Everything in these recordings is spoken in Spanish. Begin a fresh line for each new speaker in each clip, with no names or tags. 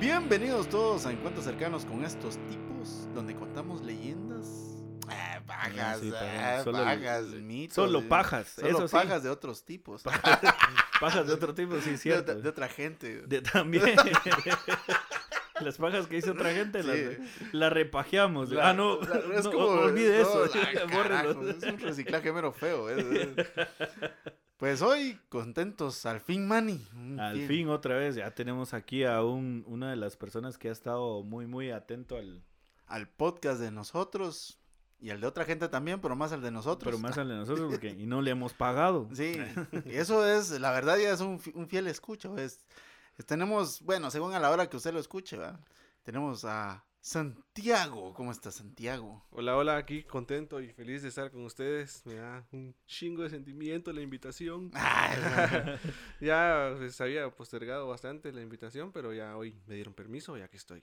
Bienvenidos todos a Encuentros Cercanos con estos tipos, donde contamos leyendas. Ah, pajas,
Sí, pajas.
ah,
Solo-
pajas, mitos.
Solo
eh,
pajas,
Solo
eso sí.
pajas de otros tipos.
Pajas de otro tipo, sí, cierto.
de- de otra gente.
De- también. Las pajas que hizo otra gente las,
Sí.
las repajeamos.
La-
ah, no,
la- es
no,
como-
olvide
no,
eso.
carajo, es un reciclaje mero feo. eh. Pues hoy, contentos, al fin, Manny.
Al fin, otra vez, ya tenemos aquí a un, una de las personas que ha estado muy, muy atento al.
Al podcast de nosotros y al de otra gente también, pero más al de nosotros.
Pero más al de nosotros, porque y no le hemos pagado.
Sí, eso es, la verdad ya es un, un fiel escucho. Es, es- tenemos, bueno, según a la hora que usted lo escuche, ¿va? tenemos a Santiago. ¿Cómo está Santiago?
Hola, hola, aquí contento y feliz de estar con ustedes. Me da un chingo de sentimiento la invitación.
Ah,
ya pues, había postergado bastante la invitación, pero ya hoy me dieron permiso y aquí estoy.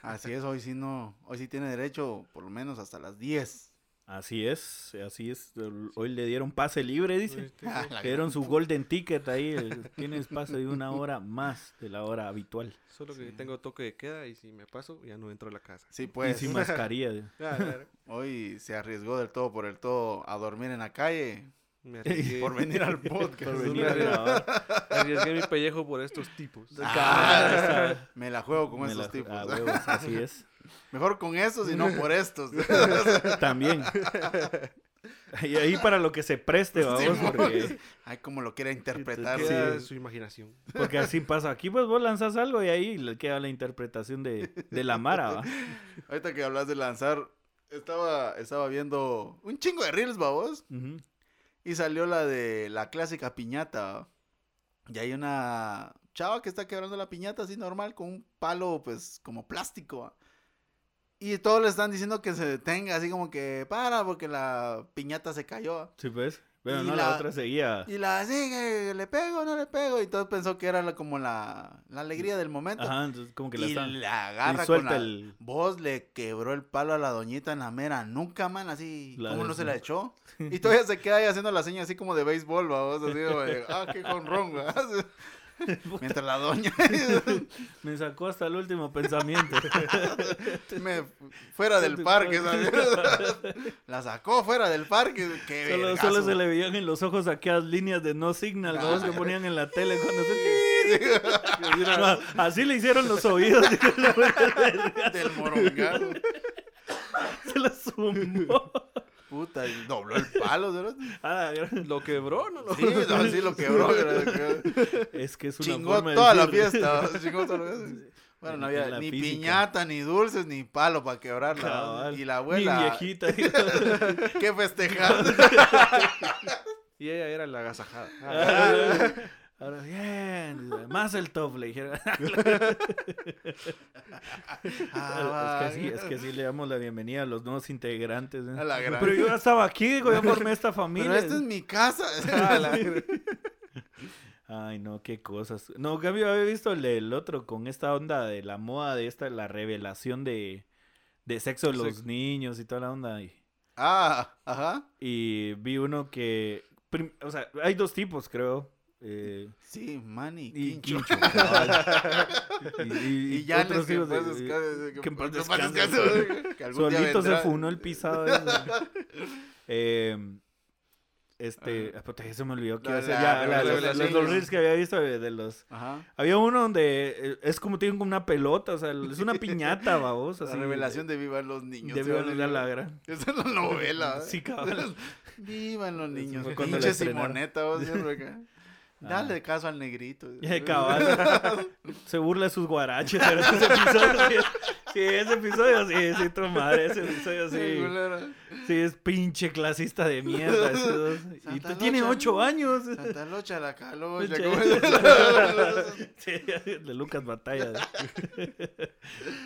Así es, hoy sí no, hoy sí tiene derecho por lo menos hasta las 10.
Así es, así es. Hoy le dieron pase libre, dice.
Este,
Ah,
Le dieron su golden ticket ahí. Tienes pase de una hora más de la hora habitual.
Solo que
Sí.
tengo toque de queda y si me paso ya no entro a la casa.
Sí,
y
pues,
sin mascarilla.
Ya,
hoy se arriesgó del todo por el todo a dormir en la calle
me arriesgué,
por venir al podcast.
Por venir a grabar.
arriesgué mi pellejo por estos tipos.
Ah, me la juego con
Me
esos
la-
tipos.
a huevos, así es.
Mejor con esos y no por estos.
También. Y ahí para lo que se preste, vamos,
Sí,
porque,
Ay, como lo quiera interpretar.
Sí.
Su imaginación.
porque así pasa. Aquí pues vos lanzas algo y ahí le queda la interpretación de, de la Mara, ¿va?
Ahorita que hablas de lanzar, estaba, estaba viendo un chingo de reels, babos. Y salió la de la clásica piñata. Y hay una chava que está quebrando la piñata así normal con un palo, pues, como plástico. ¿va? Y todos le están diciendo que se detenga, así como que para, porque la piñata se cayó.
Sí, pues. Pero
Y
no, la...
la-
otra seguía.
Y la sigue, le pego, no le pego. Y todos pensó que era la- como la, la alegría del momento.
Ajá, entonces como que la
y
están.
la
Y
agarra con
suelta
la...
el.
Vos le quebró el palo a la doñita en la mera nuca, man, así.
La
¿Cómo no se la echó? Y todavía se queda ahí haciendo la seña así como de béisbol, va, vos, así, como de, ah, qué jonrón. Mientras la doña
Me sacó hasta el último pensamiento.
me, fuera del parque, ¿sabes? La sacó fuera del parque. Qué
Solo,
vergazo.
solo se le veían en los ojos aquellas líneas de no signal ¿no? que ponían en la tele cuando se... Así le hicieron los oídos.
Del morongazo.
se la sumó.
Y dobló el palo, ¿sabes?
A la gran-
¿Lo quebró? No.
Sí, no, sí lo quebró.
Es que es una
Chingó
forma de
la fiesta. Chingó toda la fiesta. Bueno, no había ni
física.
piñata, ni dulces, ni palo para quebrarla. Y la abuela.
viejita.
¿Qué festejar?
Y ella era la agasajada.
Ahora, bien, más el top, le dijeron.
Ah,
es, que sí, es que sí le damos la bienvenida a los nuevos integrantes. ¿eh?
A la gran-
Pero yo ya estaba aquí, digo, yo formé esta familia.
Pero esta es mi casa.
Ah, la-
Ay, no, qué cosas. No, cambio, había visto el del otro con esta onda de la moda, de esta, la revelación de, de sexo de los niños y toda la onda. Y,
Ah, ajá.
y vi uno que, o sea, hay dos tipos, creo. Eh,
Sí, Manny.
y
Quincho.
Y, y-
Y ya que
tipos de-
descanse,
que
que
descanse.
algún día
Solito se funó el pisado. Eh, este, ah, puta, se me olvidó que iba a Ya, la- la- los, los reels que había visto de, de los...
Ajá.
Había uno donde eh, es como tienen como una pelota, o sea, es una piñata, babos.
La revelación de Vivan los niños.
de
se va a
Viva
leer.
la gran.
Esa es la novela.
Sí, cabrón.
Vivan los niños. Pinche. Simoneta, vos siempre acá.
Ah.
Dale caso al negrito.
Cabal. Se burla de sus guaraches. pero ese episodio, sí, sí, ese episodio sí, sí, tu madre. Ese episodio
Sí,
sí. es pinche clasista de mierda. esos. Y tú tienes
Locha.
ocho años.
Santa Locha la calocha.
Sí, de Lucas Batalla.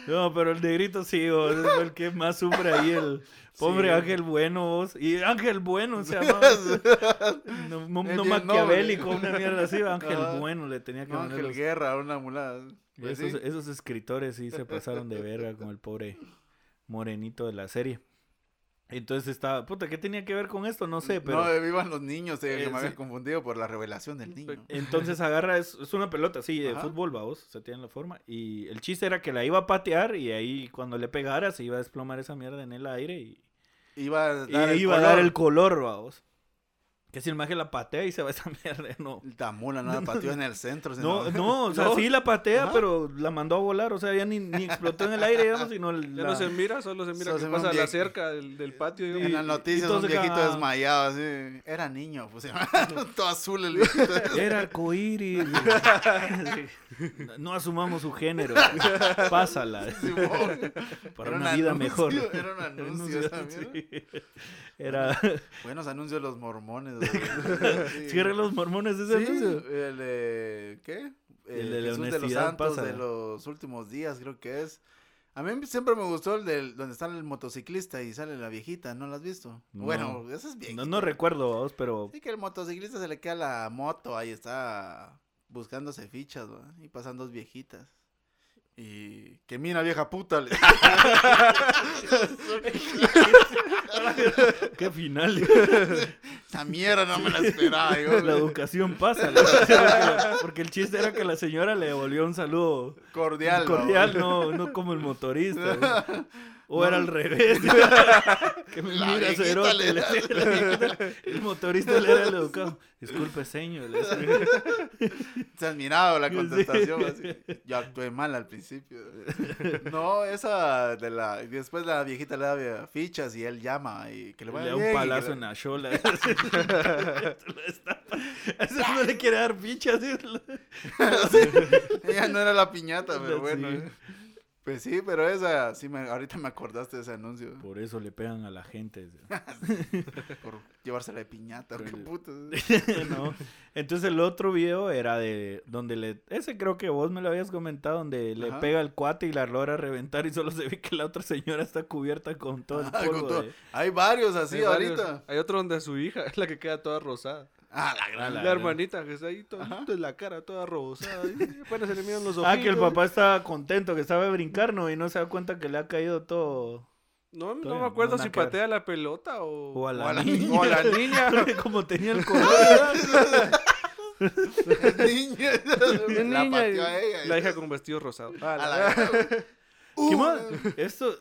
No, pero el negrito sí, es el que más sufre ahí, el pobre
Sí.
Ángel Bueno, vos. Y Ángel Bueno se llama. No, no, maquiavélico, una mierda así. Ángel. Bueno le tenía que
No,
poner
Ángel
los-
Guerra, una mulada. Pues
esos, esos escritores sí se pasaron de verga con el pobre morenito de la serie. Entonces estaba, puta, ¿qué tenía que ver con esto? No sé, pero...
No, iban los niños, eh, que
Eh,
me había
sí.
confundido por la revelación del niño.
Entonces agarra, es, es una pelota, sí, de fútbol, vamos, se tiene la forma. Y el chiste era que la iba a patear y ahí cuando le pegara se iba a desplomar esa mierda en el aire y,
Iba a
y
dar el
iba a dar
color.
el color, vamos. Que si el maje la patea y se va esa mierda, no.
La mula no la pateó en el centro.
No,
sino-
no, o sea,
No.
sí la patea,
Ajá.
pero la mandó a volar, o sea, ya ni, ni explotó en el aire, digamos, sino
Ya
la...
no se mira, solo se mira
Solo
que
se
pasa la
vie-
cerca del, del patio. digamos.
En las noticias un viejito desmayado, así. Era niño, pues. todo azul el viejito.
Era arcoíris. no asumamos su género. Pásala.
Simón.
Para
Era un
una vida
anuncio,
mejor.
Era un anuncio
sí. Era.
Buenos anuncios de los mormones. Sí.
Cierren los mormones ese
Sí,
anuncio.
el de... ¿Qué?
El de la
Jesús de los santos
pasa.
de los últimos días, creo que es. A mí siempre me gustó el del donde está el motociclista y sale la viejita, ¿no lo has visto?
No.
Bueno, eso es viejito.
No, no recuerdo, vos, pero.
Sí, que el motociclista se le queda la moto, ahí está buscándose fichas, ¿va? y pasan dos viejitas. Y que mira vieja puta. le-
Qué final.
Esa mierda no me la esperaba. yo.
La educación pasa. la- porque, la- porque el chiste era que la señora le devolvió un saludo
cordial,
no, no como el motorista. O
No.
era al revés. que me
La
mira cerote. El motorista le era el educado. Disculpe, señor.
Se has mirado la contestación. así. Yo actué mal al principio. No, esa de la. Después la viejita le da fichas y él llama y que le
Le da un palazo en la chola. A ese no le quiere dar fichas.
Ella no era la piñata, pero
Sí.
Pues sí, pero esa, sí, me, ahorita me acordaste de ese anuncio.
Por eso le pegan a la gente.
Por llevársela de piñata, qué
Pero-
puto.
¿no? Entonces el otro video era de donde le... Ese creo que vos me lo habías comentado, donde le pega el cuate y la logra reventar y solo se ve que la otra señora está cubierta con todo el
Ah, con
polvo.
todo.
de-
Hay varios así
Hay varios.
ahorita.
Hay otro donde su hija es la que queda toda rosada.
Ah, la
Ah,
gran.
La,
la-
hermanita que está ahí toda en la cara, toda rosada. y apenas se le miran los ojos.
Ah, que el papá estaba contento, que estaba a brincar, ¿no? Y no se da cuenta que le ha caído todo...
No, no me acuerdo si patea la pelota o,
O a la
O a la
niña.
o a la niña.
Como tenía el color.
Niña. La
niña y
pateó a ella.
La hija con vestido rosado. Ah,
A
la-
la gran.
¿Qué
Uh,
más? Esto,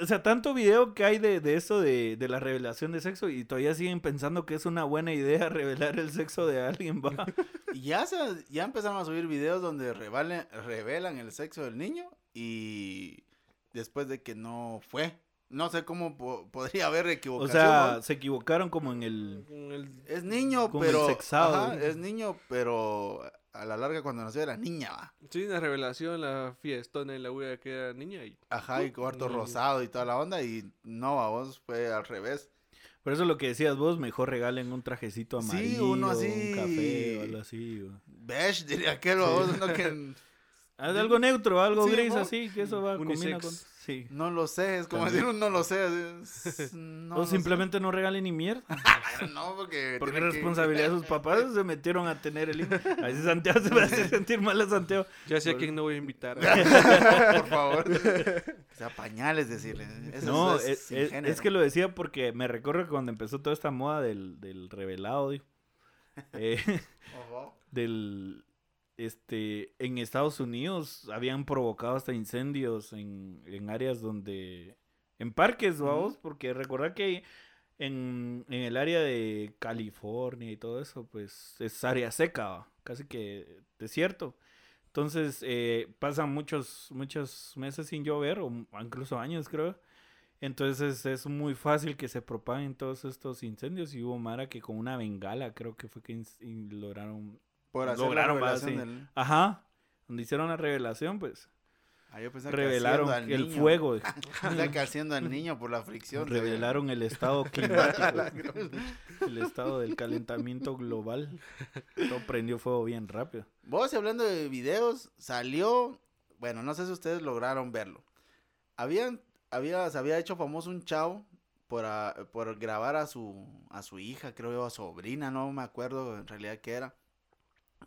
o sea, tanto video que hay de, de eso de, de la revelación de sexo y todavía siguen pensando que es una buena idea revelar el sexo de alguien, va.
Y ya, se, ya empezaron a subir videos donde revalen- revelan el sexo del niño y después de que no fue. No sé cómo po- podría haber
O
equivocación.
sea,
¿no?
se equivocaron como en el...
es niño,
el
pero...
sexado.
ajá, es niño, pero a la larga cuando nació era niña, va.
Sí, la revelación, la fiestona en la huella que era niña. Y...
Ajá, y cuarto rosado y toda la onda y no, a vos fue al revés.
Por eso lo que decías vos, mejor regalen un trajecito
Sí,
amarillo,
uno
un
así.
café o algo así. o-
Besh, diría aquel, a vos, no que...
Haz Algo neutro, algo
Sí,
gris así, que eso va combina
Unisex.
con... Sí.
No lo sé, es como
También.
decir un no lo sé. es- no
o
lo sé.
simplemente no regalen ni mierda.
No, porque...
Porque
que-
responsabilidad de sus papás se metieron a tener el hijo. A veces Santiago se me hace sentir mal a Santiago.
Ya sé a quién no voy a invitar.
Por favor. O sea, pañales decirle. Eso
no,
es,
es, es-
género.
es que lo decía porque me recuerdo que cuando empezó toda esta moda del, del revelado, digo, eh, del este en Estados Unidos habían provocado hasta incendios en, en áreas donde en parques vamos porque recordar que en, en el área de California y todo eso pues es área seca ¿va? casi que desierto entonces eh, pasan muchos muchos meses sin llover o incluso años creo entonces es muy fácil que se propaguen todos estos incendios y hubo Mara que con una bengala creo que fue que lograron
Por hacer
Lograron,
la revelación
sí.
del...
Ajá, donde hicieron la revelación, pues
Ah, yo pensaba que
revelaron
haciendo al
el
niño.
fuego,
que al niño por la fricción.
revelaron el estado climático, el estado del calentamiento global. Todo prendió fuego bien rápido.
Vos, y hablando de videos, salió... Bueno, no sé si ustedes lograron verlo. Habían, había, se había hecho famoso un chavo por, a- por grabar a su, a su hija, creo yo, a sobrina, no me acuerdo en realidad qué era.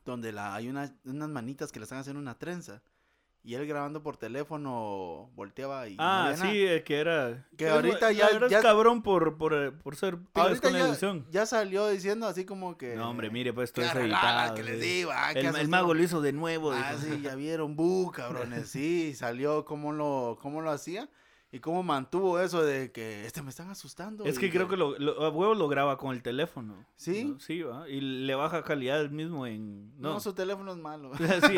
Donde la, hay una- unas manitas que le están haciendo una trenza. y él grabando por teléfono volteaba y
Ah, sí, eh, que era.
Que ahorita ya- ya-
cabrón por, por, eh, por ser
Ahorita
con
ya,
edición.
ya salió diciendo así como que...
No, hombre, mire, pues todo
"Qué
eso
regala
editado.
que les digo, ah,
el, el
asustado".
mago lo hizo de nuevo.
Ah,
dijo.
sí, ya vieron, bu, cabrones, sí, salió cómo lo, cómo lo hacía y cómo mantuvo eso de que, este, me están asustando.
Es que creo que lo, lo- a huevo lo graba con el teléfono.
¿Sí?
¿no? Sí, ¿va? Y le baja calidad el mismo en...
No,
No,
su teléfono es malo.
Sí,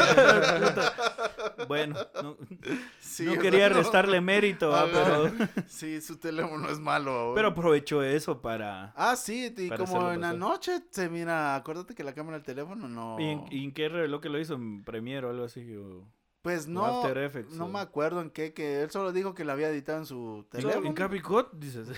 bueno, no,
Sí,
quería restarle mérito, ¿va? Pero,
Sí, su teléfono es malo.
pero aprovechó eso para...
Ah, sí, y
Para
como en la noche se mira, acuérdate que la cámara del teléfono no...
¿Y, en, y en qué reveló que lo hizo? ¿En Premiere o algo así? o-
Pues no,
After Effects,
no
o-
me acuerdo en qué, que él solo dijo que la había editado en su teléfono.
¿En Capicot? Dices.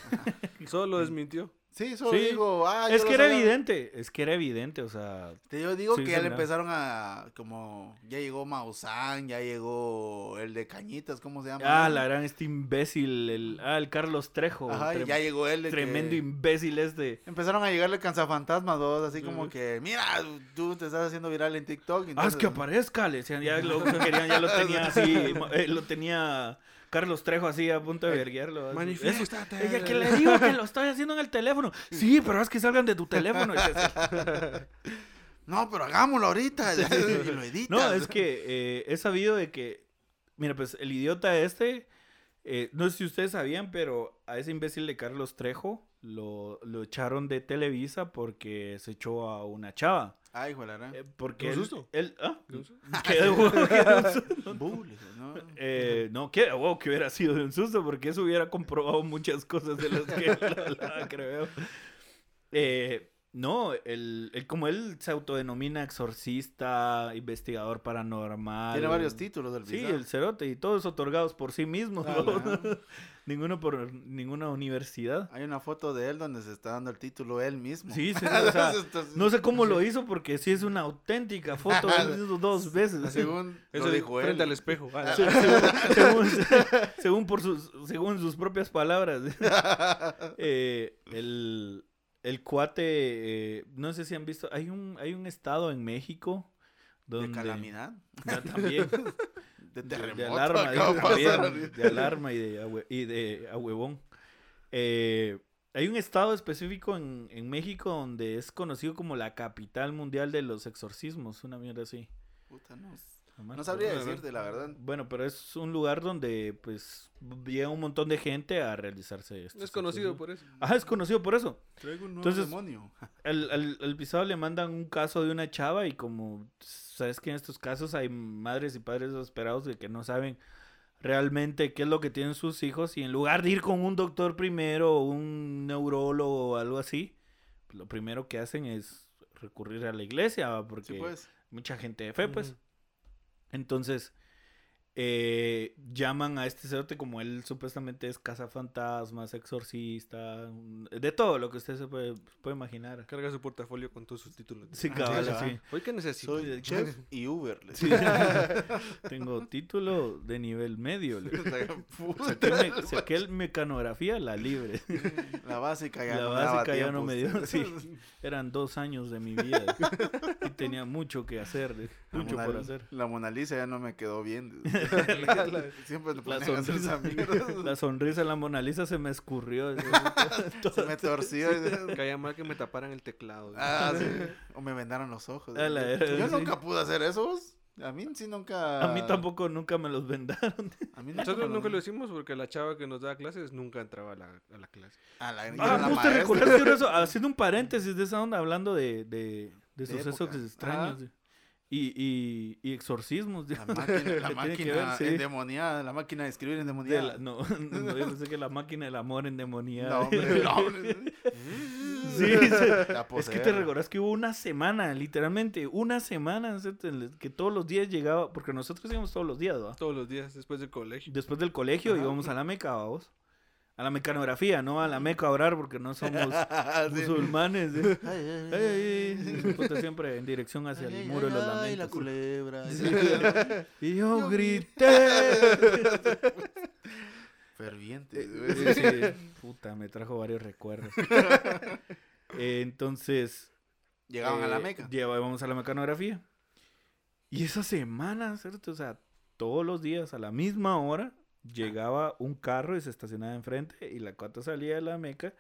Solo desmintió.
Sí, solo
Sí.
digo, ah,
es que era
sabía.
evidente, es que era evidente, o sea...
Te- Yo digo
Sí,
que ya le empezaron a, como, ya llegó Maussan, ya llegó el de Cañitas, ¿cómo se llama?
Ah, la gran este imbécil, el, ah, el Carlos Trejo.
Ajá,
trem-
ya llegó él que-
Tremendo imbécil este.
Empezaron a llegarle cansafantasmas, dos, así como que, mira, tú te estás haciendo viral en TikTok.
Haz
entonces-
Ah, que aparezca, le decían, ya lo querían, ya lo tenía así, eh, lo tenía Carlos Trejo así a punto de verguiarlo. así.
Manifiéstate.
Ella que le digo que lo estoy haciendo en el teléfono. Sí, pero haz que salgan de tu teléfono.
No, pero hagámoslo ahorita. y lo editas.
No, es que eh, he sabido de que, mira, pues el idiota este, eh, no sé si ustedes sabían, pero a ese imbécil de Carlos Trejo lo, lo echaron de Televisa porque se echó a una chava.
Ay, hijo de la.
Eh, porque
¿Un
él,
susto?
él- ¿ah?
¿Qué susto?
¿Qué huevo? ¿Qué susto?
No.
Eh, no, que wow, que hubiera sido de un susto, porque eso hubiera comprobado muchas cosas de las que él hablaba, creo. Eh, no, el, el- como él se autodenomina exorcista, investigador paranormal.
Tiene varios títulos del
Sí,
video.
el cerote, y todos otorgados por sí mismo.
Ah,
¿no? Ninguno por ninguna universidad.
Hay una foto de él donde se está dando el título él mismo.
Sí, sí, o sea,
Entonces,
no sé cómo lo hizo, porque sí es una auténtica foto. él hizo dos veces.
Según
Eso
lo dijo
frente
él.
al espejo. Ah,
Se- según, según- según por sus, según sus propias palabras. Eh, el, el cuate, eh, no sé si han visto, hay un, hay un estado en México donde...
De calamidad.
Ya, también.
De terremoto.
de alarma,
de
de y de, y de ahuevón. Eh, hay un estado específico en, en México donde es conocido como la capital mundial de los exorcismos, una mierda así.
Puta, no.
Nomás
No sabría decirte, la verdad.
Bueno, pero es un lugar donde pues llega un montón de gente a realizarse esto.
Es conocido por eso.
Ajá, es conocido por eso.
Traigo un nuevo
Entonces-
demonio.
Al, al, al pisado le mandan un caso de una chava y como sabes que en estos casos hay madres y padres desesperados de que no saben realmente qué es lo que tienen sus hijos y en lugar de ir con un doctor primero o un neurólogo o algo así, pues, lo primero que hacen es recurrir a la iglesia ¿va? porque
Sí, pues.
mucha gente de fe pues. Entonces, eh, llaman a este cerote como él supuestamente es cazafantasmas, exorcista, de todo lo que usted se puede, puede imaginar.
Carga su portafolio con todos sus títulos.
Sí,
Ah,
cabal,
sí.
Hoy que necesito.
Soy chef y Uber. le
Sí.
digo.
Tengo título de nivel medio. Saqué, me- saqué el mecanografía, la libre.
La básica ya
La
no me daba
básica ya
tiempo,
no me dio, sí. Eran dos años de mi vida. Y tenía mucho que hacer, mucho
Mona-
por hacer.
La Mona Lisa ya no me quedó bien. Siempre te
La sonrisa, la sonrisa la Mona Lisa se me escurrió.
Se me torció.
Caía mal que me taparan el teclado.
Ah, sí. O me vendaron los ojos.
A la era,
Yo
sí.
nunca pude hacer eso. A mí sí nunca.
A mí tampoco nunca me los vendaron.
A mí nunca,
Nosotros nunca lo hicimos porque la chava que nos daba clases nunca entraba a la, a la clase.
A la,
Ah. Haciendo un paréntesis de esa onda, hablando de, de, de
De
sucesos
época.
extraños. Y, y, y exorcismos.
La máquina, la máquina
ver, sí.
endemoniada, la máquina de escribir
De
endemoniada.
la- no, no, yo pensé que la máquina del amor endemoniada.
No, hombre, no, hombre.
Sí, sí.
La
Es que te recordás que hubo una semana, literalmente, una semana que todos los días llegaba, porque nosotros íbamos todos los días, ¿va?
Todos los días después del colegio.
Después del colegio
Ajá.
íbamos a la meca, vamos. A la mecanografía, no a la meca a orar, porque no somos musulmanes. ¿eh?
Ay, ay,
Ay, ay, ay. Puta, siempre en dirección hacia
ay,
el
ay,
muro de los
ay, la
lamentos.
culebra.
Y yo
Yo
grité.
Ferviente.
Sí, sí. Puta, me trajo varios recuerdos. Eh, entonces.
Llegaban a la
eh,
meca.
Llevábamos a la mecanografía. Y esa semana, ¿cierto? O sea, todos los días a la misma hora llegaba un carro y se estacionaba enfrente y la cuata salía de la meca,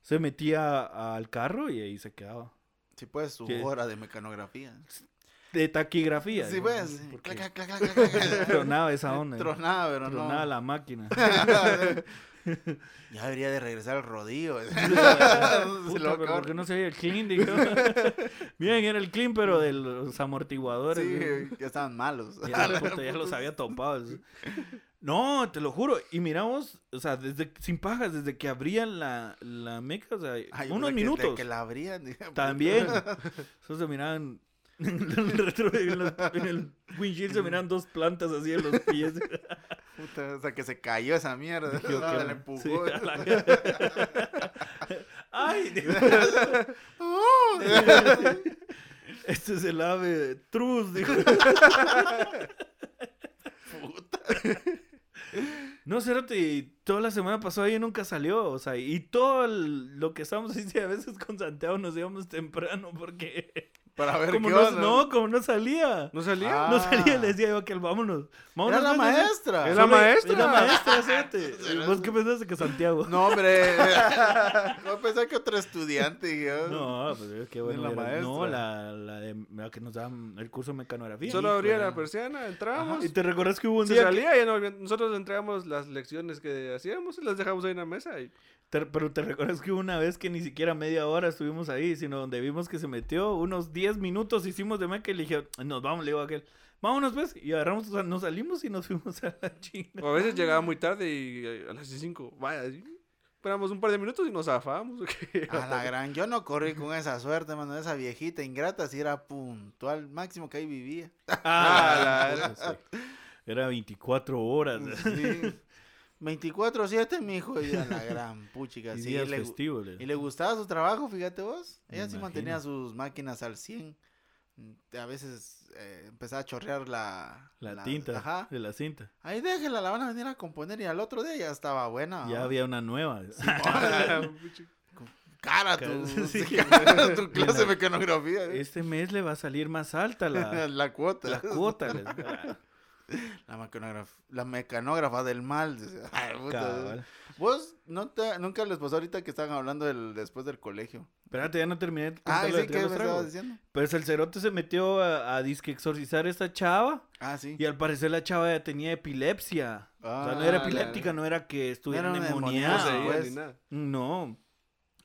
se metía al carro y ahí se quedaba.
Sí, pues, su
¿Qué?
hora de mecanografía.
De taquigrafía.
Sí,
¿no?
pues.
Porque
Clac, clac, clac, clac, clac.
Tronaba esa onda.
Tronaba, pero no.
Tronaba la máquina.
ya debería de regresar al rodillo.
Puta, pero ¿por qué no se veía el clean? Bien, era el clean, pero de los amortiguadores. ¿no?
Sí, ya estaban malos.
Ya, puta, ya los había topado. No, te lo juro. Y miramos, o sea, desde sin pajas, desde que abrían la, la meca, o sea,
Ay,
unos
que- de
minutos.
Que la abrían. puta.
También. Eso se miraban. En el, retro- en los- en el windshield se miraban dos plantas así en los pies.
Puta, o sea, que se cayó esa mierda.
Yo
No,
sí,
empujó.
a la- Ay,
¡Oh!
este es el ave trus, dijo. No, Cerote, toda la semana pasó ahí y nunca salió, o sea, y todo lo que estábamos haciendo a veces con Santiago nos íbamos temprano porque
Para ver
como
qué
no,
onda.
no, como no salía,
¿No salía?
Ah.
no salía, le decía yo que el vámonos, vámonos.
Era la
vámonos".
maestra.
Es la maestra.
Es la maestra, Cerote. ¿Vos qué pensaste que Santiago?
No, hombre. No pensé que otro estudiante. oh.
No, pues qué bueno.
la maestra.
No, la, la, de, la que nos daban el curso de mecanografía.
Solo abría la persiana, entrábamos.
¿Y te recuerdas que hubo un
Se
día que-
salía y no- nosotros entregamos las lecciones que hacíamos y las dejamos ahí en la mesa. Y...
Te- pero te recuerdas que una vez que ni siquiera media hora estuvimos ahí, sino donde vimos que se metió unos 10 minutos, hicimos de meca y le dije, nos vamos, le digo a aquel, vámonos pues, y agarramos, o sea, nos salimos y nos fuimos a la chinga.
O a veces llegaba muy tarde y eh, a las 5, vaya, esperamos un par de minutos y nos zafábamos.
A la gran, yo no corrí con esa suerte, mano. Esa viejita ingrata si era puntual, máximo que ahí vivía.
Ah,
la-.
Era 24 horas.
Sí. 24-7, mijo. Y a la gran puchica.
Y
Sí,
días
le, gu-
festivos. le-
y le gustaba su trabajo, fíjate vos.
Me
Ella sí mantenía sus máquinas al 100. Mm, A veces eh, empezaba a chorrear la,
La, tinta
Ajá.
de la cinta.
Ahí déjela, la van a venir a componer y al otro día ya estaba buena.
Ya
¿no?
había una nueva.
Cara,
Ca-
tu,
sí.
cara, tu clase de mecanografía. ¿eh?
Este mes le va a salir más alta la,
la cuota.
la cuota. Ah,
La mecanógrafa, la mecanógrafa del mal. Ay, puta. Vos no te, nunca les pasó ahorita que estaban hablando del, después del colegio.
Espérate, ya no terminé de
Ah, sí, ¿qué me estabas diciendo?
Pues el cerote se metió a, a disque exorcizar a esta chava
Ah, sí.
y al parecer la chava ya tenía epilepsia. o sea, no
Ah,
era
la-
epiléptica, no era que estuviera endemoniada.
No
pues.
ni nada.
No.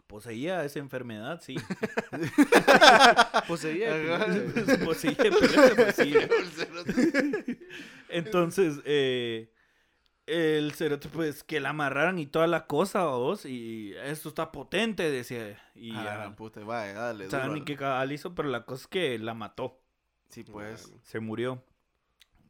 Poseía esa enfermedad, sí.
Poseía
Ajá.
epilepsia.
Poseía epilepsia, pues sí. Entonces, eh, el cerote, pues, que la amarraran y toda la cosa, vos, y esto está potente, decía. Y
Ah,
ya,
puta, vaya, dale. duro.
ni qué cabal hizo, pero la cosa es que la mató.
Sí, pues.
Se murió.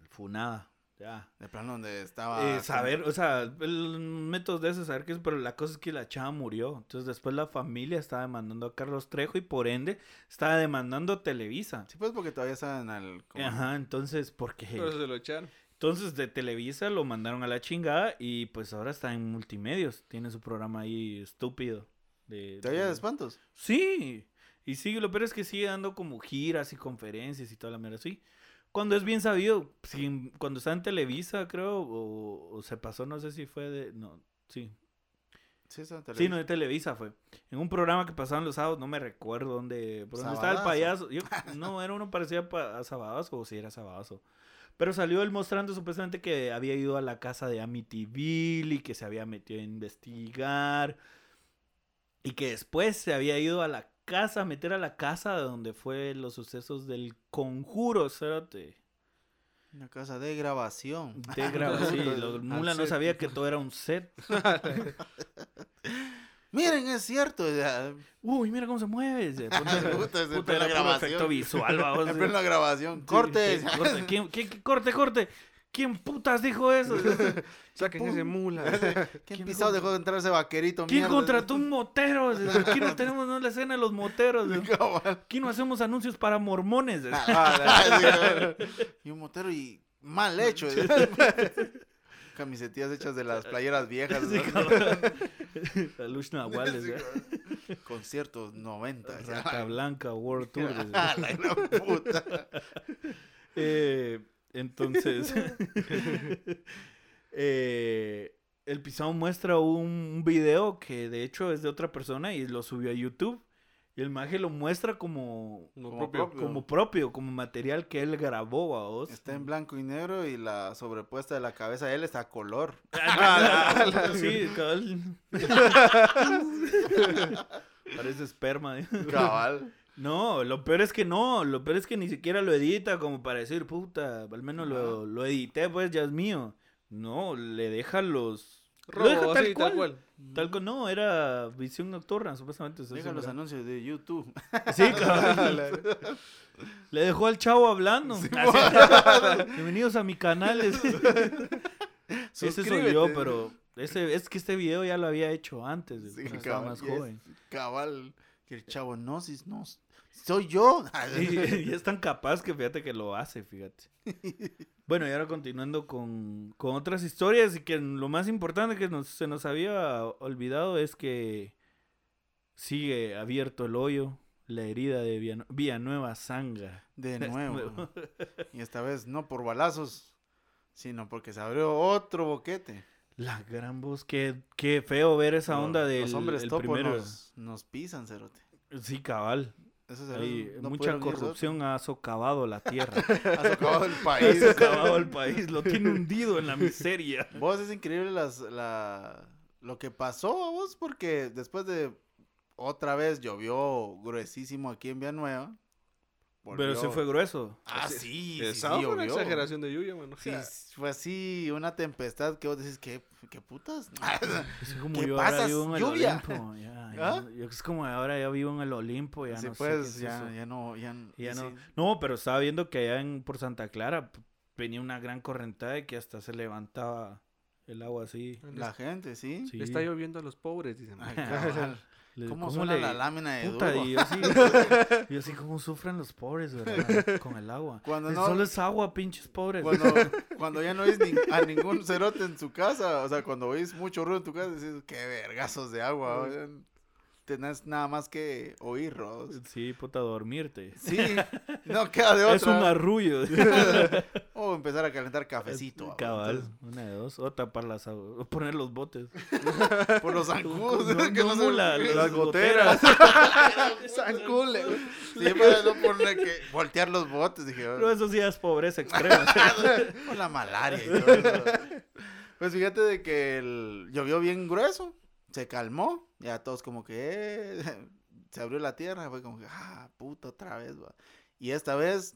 Funada. Ya.
De plano donde estaba.
Eh, saber, o sea, el método de eso, saber qué es, pero la cosa es que la chava murió. Entonces después la familia estaba demandando a Carlos Trejo y por ende estaba demandando a Televisa.
Sí, pues porque todavía estaban al. como-
Ajá, entonces, porque
Por eso se lo echaron.
entonces de Televisa lo mandaron a la chingada y pues ahora está en multimedios. Tiene su programa ahí estúpido. De,
¿Todavía
de-
de espantos?
Sí, y sigue, lo peor es que sigue dando como giras y conferencias y toda la mierda así. Cuando es bien sabido, sin- cuando está en Televisa, creo, o, o se pasó, no sé si fue de. No, sí.
Sí, está en
Sí,
televisión.
no, de Televisa fue. En un programa que pasaban los sábados, no me recuerdo dónde. ¿Por dónde estaba el payaso? Yo- no, era uno parecía pa- a Sabadazo, o si era Sabadazo. Pero salió él mostrando supuestamente que había ido a la casa de Amityville y que se había metido a investigar. Y que después se había ido a la casa, meter a la casa de donde fue los sucesos del conjuro, cerote.
Una casa de grabación.
De grabación. Lo-
Al
Mula no sabía que todo era un set.
Miren, es cierto. ya.
Uy, mira cómo se mueve. Se
Puta,
puta, era
grabación.
efecto visual, vamos.
En plena grabación.
Sí,
Corte.
sí, corte. ¿Quién, quién- quién- corte, corte. ¿Quién putas dijo eso?
Saquen ese mula.
¿Quién
¿Quién
pisado dejó de entrar ese vaquerito?
¿Quién
mierda?
contrató un motero? Aquí no tenemos no, la escena de los moteros. Aquí no hacemos anuncios para mormones.
Ah, y un motero y mal hecho. Camisetillas hechas de las playeras viejas.
La Luz Nahuales.
Conciertos 90.
Rata Blanca World Tour.
Ah, la puta.
Eh, Entonces, eh, el pisado muestra un video que de hecho es de otra persona y lo subió a YouTube. Y el maje lo muestra como,
Como
Como
propio.
propio.
como propio, como material que él grabó a vos.
Está en blanco y negro y la sobrepuesta de la cabeza de él está a color.
sí, cabal. Parece esperma. ¿eh?
Cabal.
No, lo peor es que no, lo peor es que ni siquiera lo edita como para decir, puta, al menos lo, lo edité, pues ya es mío. No, le deja los... lo deja
Robo,
tal, cual,
tal cual.
Tal cual, no, era visión nocturna, supuestamente.
Deja los
verdad.
anuncios de YouTube.
Sí, cabal. Le dejó al chavo hablando. Así, Bienvenidos a mi canal. Ese soy yo, pero ese, es que este video ya lo había hecho antes,
Sí,
cuando estaba
cabal,
más joven.
Cabal. Que el chavo, no, si no. Soy yo.
Y, y es tan capaz que fíjate que lo hace, fíjate. Bueno, y ahora continuando con, con otras historias y que lo más importante que nos, se nos había olvidado es que sigue abierto el hoyo, la herida de Villanu- Villanueva Sanga.
De
De
nuevo. Y esta vez no por balazos, sino porque se abrió otro boquete.
La gran voz, qué, qué feo ver esa onda del
Los hombres
el
topo
primero.
nos, nos pisan, cerote.
Sí, cabal.
Eso es
Hay
no
mucha corrupción ha socavado la tierra.
Ha socavado el
ha
país.
socavado el país, lo tiene hundido en la miseria.
Vos es increíble las, la, lo que pasó a vos porque después de otra vez llovió gruesísimo aquí en Villanueva.
Pero se fue grueso.
Ah,
Sí,
sí,
El
sí,
fue una exageración de lluvia, mano.
Sí, fue así una tempestad que vos decís, ¿qué, qué putas?
Es como
¿Qué
yo ahora vivo en el
¿Lluvia?
Olimpo. Ya,
¿Ah?
yo- es como ahora ya vivo en el Olimpo. Ya
Sí,
no sé
pues, ya, ya no, ya,
Ya
sí.
no. No, pero estaba viendo que allá en, por Santa Clara venía una gran correntada y que hasta se levantaba el agua así.
La gente, sí.
Sí.
Le está lloviendo a los pobres, dicen.
Ay, ¿Cómo,
¿cómo
suena
le-
la lámina de
Puta,
duro?
y yo así como sufren los pobres, ¿verdad? Con el agua.
Cuando no-
Solo es agua, pinches pobres.
Cuando, cuando ya no oís ni- a ningún cerote en su casa, o sea, cuando oís mucho ruido en tu casa, dices, qué vergazos de agua. Tenés nada más que oír.
Sí, puta, dormirte.
Sí, no queda de otra.
Es un arrullo.
O empezar a calentar cafecito.
Cabal,
Entonces,
una de dos. O tapar las o poner los botes.
por los zancudos.
No,
que
no,
se-
la-
las
las
goteras.
goteras.
Zancule, güey. Sí, para no poner que voltear los botes. Dije,
Pero eso sí es pobreza extrema.
Con la malaria y todo eso. Pues fíjate de que el- llovió bien grueso, se calmó, ya todos como que eh, se abrió la tierra, fue como que, ah, puta, otra vez, va. Y esta vez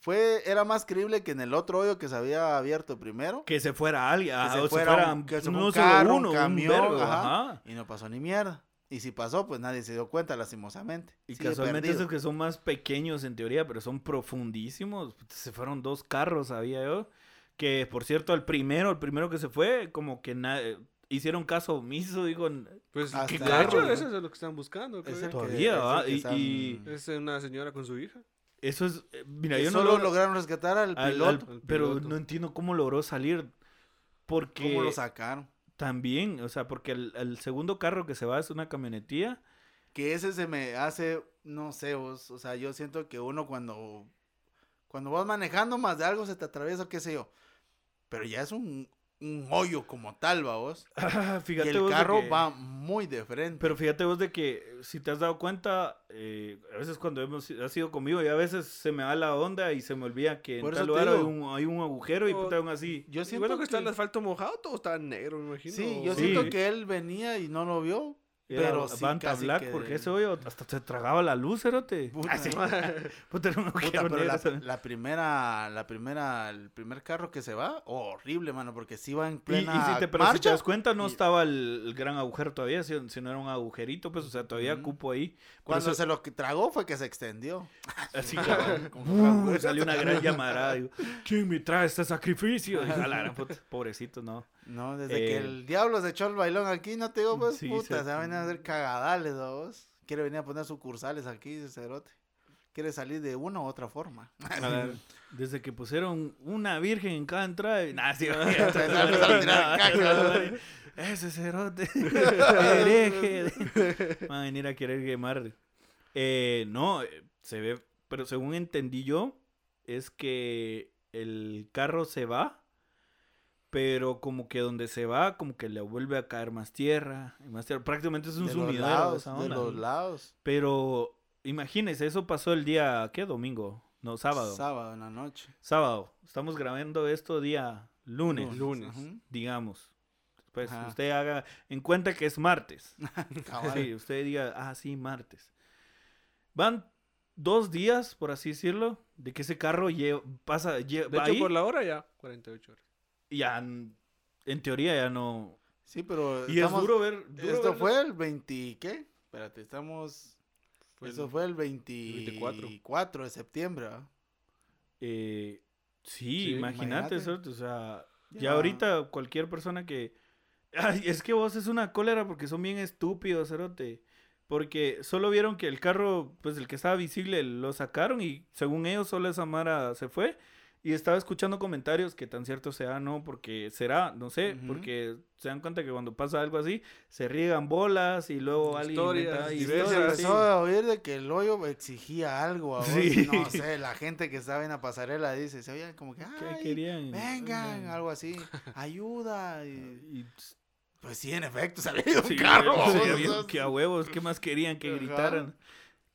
fue, era más creíble que en el otro hoyo que se había abierto primero.
que se fuera alguien.
Que
ah,
se
o
fuera
fuera
un- que se fue
no
un carro, un
uno, un
camión,
vergo,
ajá.
ajá.
Y no pasó ni mierda. Y si pasó, pues nadie se dio cuenta, lastimosamente.
Y
Sigue
casualmente
perdido.
esos que son más pequeños en teoría, pero son profundísimos. Se fueron dos carros, sabía yo. Que por cierto, el primero, el primero que se fue, como que na- hicieron caso omiso, digo,
Pues, de
ahí,
hecho, eso es lo que están buscando. creo
Todavía, Y-
están-
y-
Es una señora con su hija.
eso es, eh, mira, yo no
solo
logro-
lograron rescatar al
al-
piloto.
al-
al
pero
piloto.
no entiendo cómo logró salir. Porque
¿Cómo lo sacaron?
también, o sea, porque el, el segundo carro que se va es una camionetía.
que ese se me hace, no sé, vos, o sea, yo siento que uno cuando, cuando vas manejando más de algo se te atraviesa, qué sé yo, pero ya es un, un hoyo como tal, va vos,
Ah,
y
fíjate
el
vos de
carro
que-
va muy de frente.
Pero fíjate vos de que si te has dado cuenta, eh, a veces cuando hemos has ido conmigo y a veces se me va la onda y se me olvida que
Por
en tal lugar hay un, hay un agujero y puta aún así.
yo
Y
siento
bueno que está el asfalto mojado, todo está negro, me imagino.
sí, yo
Sí.
siento que él venía y no lo vio,
Era
pero sí
Vanta
casi
Black
que-
porque ese hoyo hasta se tragaba la luz, cerote.
Puta.
Ah, sí. Puta, un
Puta, pero la, primera, la primera, el primer carro que se va, horrible, mano, porque sí va en
Y, y
plena
si te, pero si te das cuenta, no
y-
estaba el, el gran agujero todavía, si- sino era un agujerito, pues, o sea, todavía cupo ahí. Por
Cuando
eso-
se lo que tragó fue que se extendió.
Así ¡Bum!
canguro.
salió una gran llamarada. Digo, ¿quién me trae este sacrificio? Y, a la gran puta, pobrecito, no.
No, desde que
Eh,
el diablo se echó el bailón aquí, no te digo, pues,
Sí,
puta,
se-
se va a venir a hacer cagadales, ¿no, vos? Quiere venir a poner sucursales aquí, ese cerote. Quiere salir de una u otra forma.
Ver, desde que pusieron una virgen en cada entrada. Nah, sí. Ese cerote. hereje. Va a venir a querer quemar. Eh, no, se ve. Pero según entendí yo, es que el carro se va, pero como que donde se va, como que le vuelve a caer más tierra, y más tierra. Prácticamente es un
de los
sumidero
lados,
esa
de
onda.
los lados.
Pero imagínese, eso pasó el día, ¿qué? Domingo, no, sábado.
Sábado en la noche.
sábado. Estamos grabando esto día lunes,
Lunes.
Digamos. Pues
Ajá.
usted haga en cuenta que es martes. Sí, usted diga, ah, sí, martes. Van dos días, por así decirlo, de que ese carro lle- pasa, lle-
De hecho,
ahí
por la hora ya, 48 horas.
Ya, en teoría ya no...
Sí, pero
Y
estamos-
es duro ver... duro
Esto fue el 20, ¿qué? Espérate, estamos...
Fue
Eso
el-
fue el 24,
24.
de septiembre,
eh, sí,
Sí,
imagínate, o sea, ya,
Ya.
ahorita cualquier persona que... Ay, es que vos es una cólera porque son bien estúpidos, cerote. Porque solo vieron que el carro, pues el que estaba visible, lo sacaron y según ellos solo esa Mara se fue. Y estaba escuchando comentarios que tan cierto sea, no, porque será, no sé, porque se dan cuenta que cuando pasa algo así, se riegan bolas y luego alguien
Historias
inventa
Y se empezó a oír de que el hoyo exigía algo. a vos,
Sí.
No sé, la gente que estaba en la pasarela dice, se oían como que,
¿Qué
ay,
querían?
vengan, algo así, ayuda. Y,
Y-
pues sí, en efecto, salió de un
Sí,
carro.
sí,
o sea,
que a huevos, ¿qué más querían que gritaran?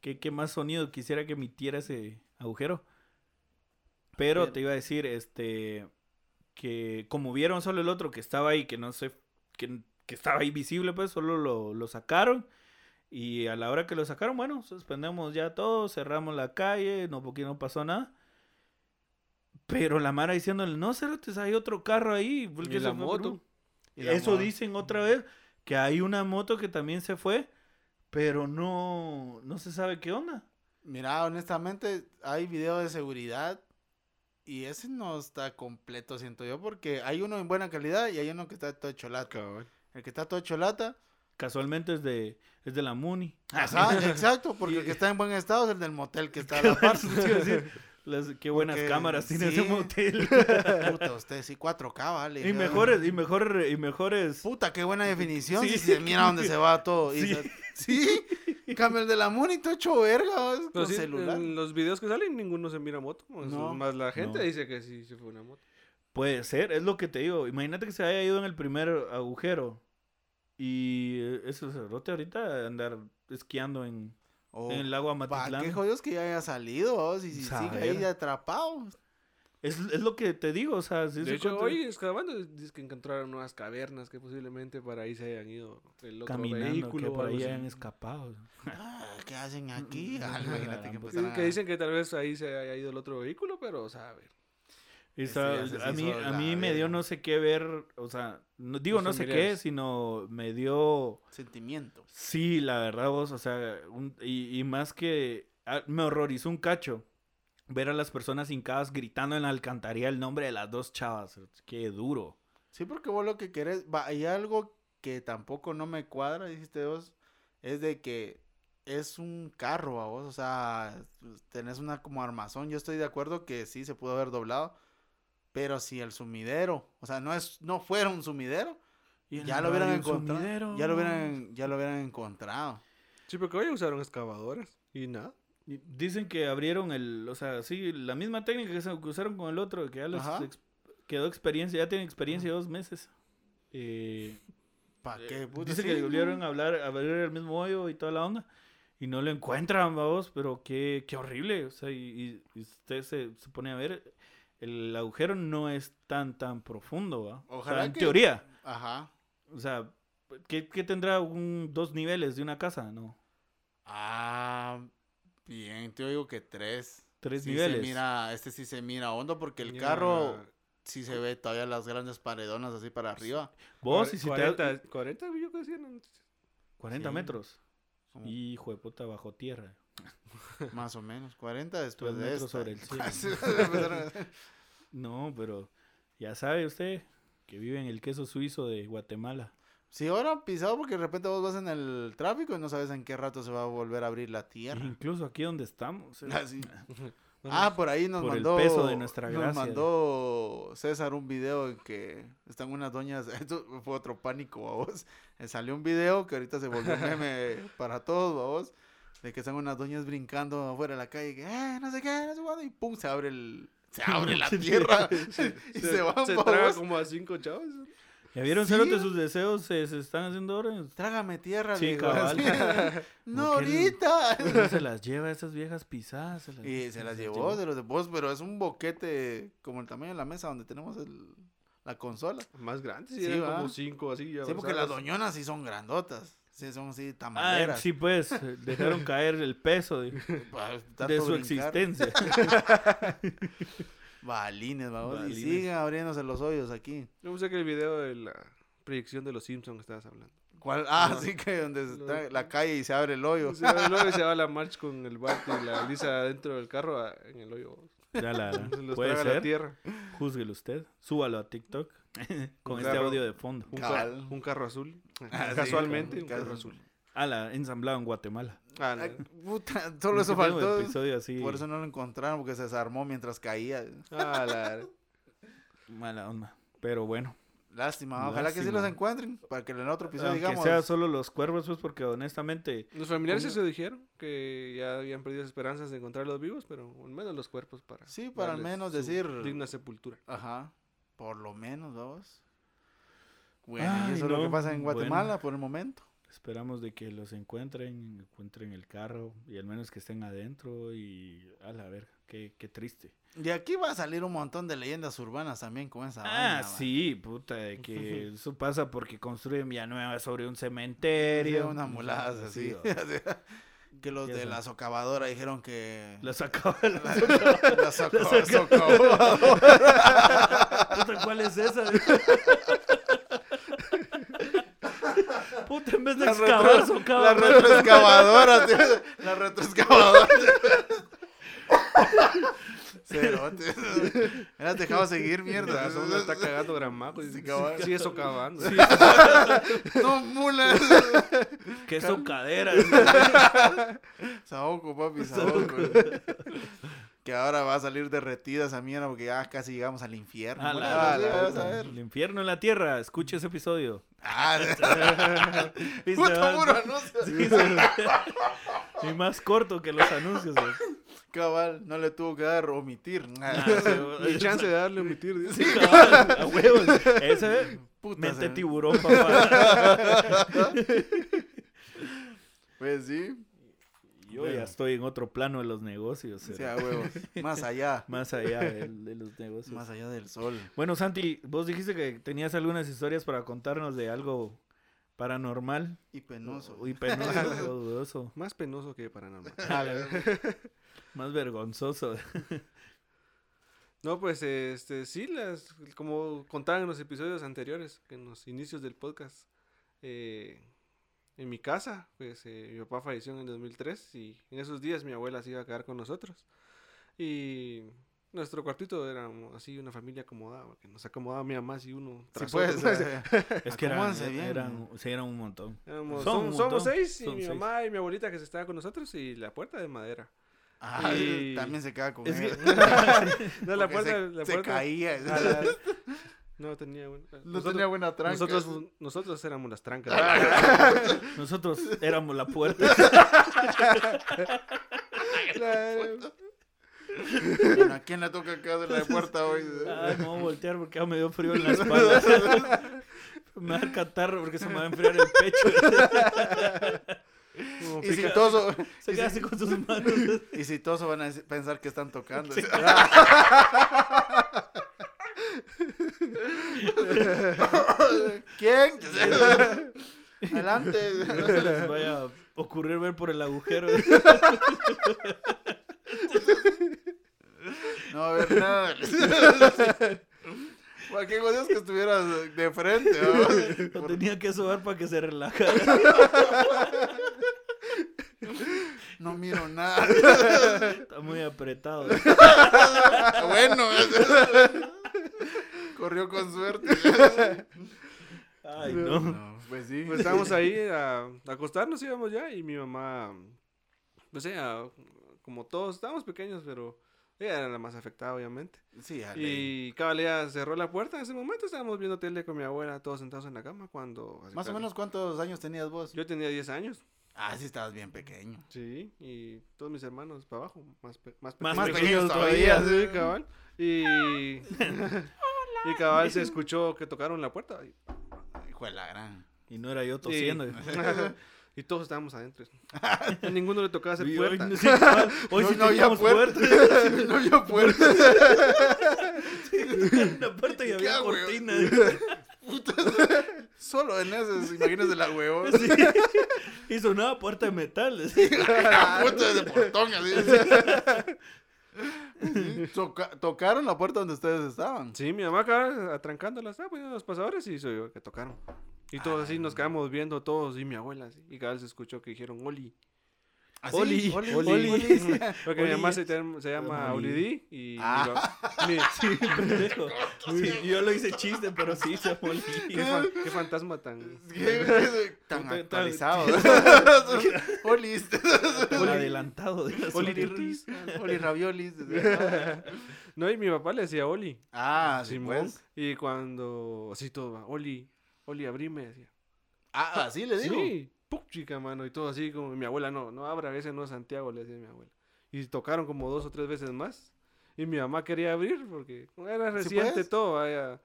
¿Qué, qué más sonido quisiera que emitiera ese agujero? Pero
Bien.
te iba a decir, este, que como vieron solo el otro que estaba ahí, que no sé, que, que estaba ahí visible, pues solo lo, lo sacaron. Y a la hora que lo sacaron, bueno, suspendemos ya todo, cerramos la calle, no, porque no pasó nada. Pero la Mara diciéndole, no, Cerotes, hay otro carro ahí.
Y la moto.
bro".
y la
Eso dicen otra vez, que hay una moto que también se fue, pero no, no se sabe qué onda.
Mira, honestamente, hay video de seguridad y ese no está completo, siento yo, porque hay uno en buena calidad y hay uno que está todo hecho lata.
Cabal.
El que está todo hecho lata,
Casualmente es de, es de la Muni.
ajá, exacto, porque el que está en buen estado es el del motel que está a la par.
Las- qué buenas
Porque
cámaras tiene ese
sí.
motel.
Puta, usted sí, 4K, vale.
y mejores, y mejores, y mejores.
Puta, qué buena definición.
Sí.
se mira dónde se va todo. Y
Sí.
se- sí, cambio el de la Muni, todo hecho verga, con
sí,
celular.
En los videos que salen, ninguno se mira moto. o sea,
No.
Más la gente
No.
dice que sí se fue una moto.
Puede ser, es lo que te digo. Imagínate que se haya ido en el primer agujero. Y ese cerrote ahorita andar esquiando en,
O,
en el lago Amatitlán.
qué jodidos que ya haya salido, y si sigue ahí atrapado.
Es, es lo que te digo, o sea, si
De hecho, hoy excavando, dice que encontraron nuevas cavernas que posiblemente para ahí se hayan ido el otro
caminando,
vehículo.
que por ahí hayan escapado.
Ah, ¿Qué hacen aquí? Ah, imagínate que
dicen que tal vez ahí se haya ido el otro vehículo, pero, o sea, a ver.
A mí, a mí me dio no sé qué ver, o sea, no, digo no sé qué, sino me dio,
Sentimiento.
sí, la verdad vos, o sea, un- y, y más que, ah, me horrorizó un cacho ver a las personas hincadas gritando en la alcantarilla el nombre de las dos chavas, qué duro.
Sí, porque vos lo que querés, va, hay algo que tampoco no me cuadra, dijiste vos, es de que es un carro a vos, o sea, tenés una como armazón, yo estoy de acuerdo que sí se pudo haber doblado, pero si el sumidero, o sea, no es, no fuera un sumidero, ya lo hubieran encontrado,
sumidero.
ya lo hubieran, ya lo hubieran encontrado.
Sí, porque hoy usaron excavadoras y nada.
Dicen que abrieron el, o sea, sí, la misma técnica que se usaron con el otro, que ya les ex- quedó experiencia, ya tienen experiencia de dos meses. Eh,
¿Para qué? puta?
Dice
Sí,
que volvieron a hablar, a abrir el mismo hoyo y toda la onda. Y no lo encuentran, vamos, pero qué, qué horrible. O sea, y, usted se, se pone a ver, el agujero no es tan, tan profundo, ¿va? O
Ojalá
sea, en
que-
teoría.
Ajá.
O sea, ¿qué, qué tendrá un, dos niveles de una casa? No,
Ah, bien, te digo que tres.
tres
Sí
niveles.
Se mira, este sí se mira hondo porque el carro sí se ve todavía las grandes paredonas así para arriba.
Vos, y si te
40,
das
40 yo que decían antes.
40
Sí.
metros.
Como
Hijo de puta, bajo tierra.
Más o menos, 40 después de
metros
esta.
sobre el cielo. No, pero ya sabe usted que vive en el queso suizo de Guatemala.
Sí, ahora pisado porque de repente vos vas en el tráfico y no sabes en qué rato se va a volver a abrir la tierra.
Incluso aquí donde estamos. eh.
Así.
Bueno,
Ah, por ahí nos
Por el
mandó.
peso de nuestra
Nos mandó César un video en que están unas doñas. Esto fue otro pánico, vos. Salió un video que ahorita se volvió meme para todos, vos. De que están unas doñas brincando afuera de la calle. Que, eh, no sé qué, no sé cuándo. Y pum, se abre el. se abre la tierra y se, van,
Se
babos.
traga como a cinco chavos.
¿Ya vieron,
Sí.
Cerote, sus deseos se, se están haciendo ahora?
Trágame tierra,
Sí, cabal.
No,
él-
ahorita.
No se las lleva esas viejas pisadas. Se las,
Y se las llevó de los de vos, pero es un boquete como el tamaño de la mesa donde tenemos el- la consola.
Más grandes, sí,
Sí,
eran como cinco así. ya
Sí, porque las doñonas sí son grandotas. Sí, son así
Ah,
tamaleras.
sí, pues, eh, dejaron caer el peso de,
tanto
su
brincar.
existencia.
Balines, vamos.
Balines.
Y siguen abriéndose los hoyos aquí.
Yo pensé que el video de la predicción de los Simpsons que estabas hablando.
¿Cuál? Ah,
No.
sí, que donde está la calle y se abre el hoyo.
Se va el hoyo y se va la march con el Bart y la Lisa dentro del carro a- en el hoyo.
Ya la,
los
puede
traga la
ser.
tierra.
Júzguelo usted. Súbalo a TikTok con
Un
este
carro.
audio de fondo.
Un, car- un carro azul.
Ah, sí,
Casualmente, un
ca-
carro azul.
Ala, ensamblado en Guatemala.
Ah, no.
puta, solo eso faltó.
episodio así.
Por eso no lo encontraron, porque se desarmó mientras caía.
Ah, la-
Mala onda. Pero bueno.
Lástima, ojalá que sí los encuentren. Para que en el otro episodio
Aunque
digamos.
sea solo los cuervos, pues porque honestamente...
Los familiares
¿Cómo?
se dijeron que ya habían perdido esperanzas de encontrarlos vivos, pero al menos los cuerpos para.
Sí, para al menos
su
decir-
Digna sepultura.
Ajá. Por lo menos, vamos. Bueno,
Ay,
y eso es lo que pasa en
bueno.
Guatemala por el momento.
Esperamos de que los encuentren, encuentren el carro y al menos que estén adentro y a la verga, qué, qué triste.
Y aquí va a salir un montón de leyendas urbanas también con esa
Ah,
vaina,
sí, puta, de que eso pasa porque construyen Villanueva sobre un
Sí,
cementerio.
unas muladas así. que los de la socavadora dijeron que...
La sacaba la
La soca-
soca-
socavadora.
¿cuál es esa? Puta, en vez de
La
excavar,
retro-
socava.
La retroexcavadora, tío. La retroexcavadora. Cerote. Era dejado seguir, mierda.
Sombra está cagando gramajo y
Sí,
sigue socavando.
No, mula.
Qué socadera.
Saoco, papi, saoco. Que ahora va a salir derretida esa mierda porque ya casi llegamos al infierno.
A
Mula,
la-
sí, vas a ver.
El infierno en la tierra. Escuche ese episodio.
Ah, puto
van-
puro anuncio.
Sí, sí. Y más corto que los anuncios. güey.
Cabal, no le tuvo que dar omitir.
Ah,
Ni chance de darle omitir. dice.
Sí, cabal, a huevos. Ese
Puta,
mente tiburón, papá.
Pues sí.
Yo
Bueno.
ya estoy en otro plano de los negocios.
Sí,
eh.
a huevos. Más allá.
Más allá de, de los negocios.
Más allá del sol.
Bueno, Santi, vos dijiste que tenías algunas historias para contarnos de algo paranormal
Y penoso.
y penoso o dudoso.
Más penoso que paranormal.
Más vergonzoso.
No, pues este sí, las como contaban en los episodios anteriores, que en los inicios del podcast, eh, en mi casa, pues eh, mi papá falleció en el 2003 y en esos días mi abuela se iba a quedar con nosotros. Y nuestro cuartito era así una familia acomodada, porque nos acomodaba mi mamá y uno
Sí,
tras
pues.
otro.
Es que eran, eran, sí, eran un montón.
Éramos-
Son un
somos
montón,
seis y
son
mi
seis.
mamá y mi abuelita que se estaba con nosotros y la puerta de madera.
Ah,
Y-
También se queda con
Es que-
él.
No, la puerta,
se,
la
se
puerta-
caía.
a la- No tenía buena.
No
nosotros-
tenía buena tranca.
Nosotros, nosotros éramos las trancas.
Nosotros éramos la puerta.
Bueno, ¿A quién le toca que de la puerta hoy?
Ay, me voy a voltear porque ya me dio frío en la espalda. me va a dar catarro porque se me va a enfriar el pecho.
Como
Y si toso,
Se queda así con sus manos.
y si toso van a pensar que están tocando. ¿Quién? Adelante.
No se les vaya a ocurrir ver por el agujero.
No a haber nada. Cualquier cosa es que estuvieras de frente. ¿no?
Lo tenía que sobar para que se relajara.
No miro nada.
Está muy apretado.
Bueno. Corrió con suerte.
Ay, no.
No, pues sí.
Pues estábamos ahí a, a acostarnos, íbamos ya, y mi mamá, no sé, a- como todos, estábamos pequeños, pero ella era la más afectada, obviamente.
Sí, a ley.
Y Cabalea cerró la puerta, en ese momento estábamos viendo tele con mi abuela, todos sentados en la cama, cuando...
Más o menos cuántos años tenías vos.
Yo tenía 10 años.
Ah, sí, estabas bien pequeño.
Sí, y todos mis hermanos para abajo, más, pe- más,
Más
Más
pequeños
todavía.
todavía.
Sí, cabal. Y. y cabal se escuchó que tocaron la puerta. Y,
Hijo de la gran.
Y no era yo
y-
tosiendo.
y todos estábamos adentro. A ninguno le tocaba hacer
Y hoy,
puerta.
no- cabal, hoy
No,
sí
no había
teníamos
puerta.
puerta.
no había puerta.
La puerta y
¿Qué
había
hago,
cortina.
Puta. Solo en esas, imagínense la huevo.
Sí. Y sonaba puerta de metal. así.
La puerta de portón, así. Tocaron la puerta donde ustedes estaban.
Sí, mi mamá acá atrancándola, estaba poniendo los pasadores y soy yo que tocaron. Y todos así nos quedamos viendo todos y mi abuela así. Y cada vez escuchó que dijeron Oli.
Así,
Oli,
Oli,
Oli.
Oli, Oli.
Porque mi
Oli.
mamá se, term- se llama
Oli.
Olidí y
Ah.
mi, mi-
Sí, pendejo. Sí, yo lo hice chiste, pero sí se
qué, fan- qué fantasma tan...
Qué- Tan actualizado. Oli.
Adelantado. de las
Oli. Tirtis.
Oli raviolis.
No, y mi papá le decía Oli.
Ah, sí,
Simón.
pues.
Y cuando así todo va, Oli, Oli, abrime, decía.
Ah, así le digo.
Sí, ¡puc, chica, mano, y todo así como mi abuela, no, no abra, ese no es Santiago, le decía mi abuela. Y tocaron como dos o tres veces más. Y mi mamá quería abrir porque era
¿Sí
reciente
puedes?
todo.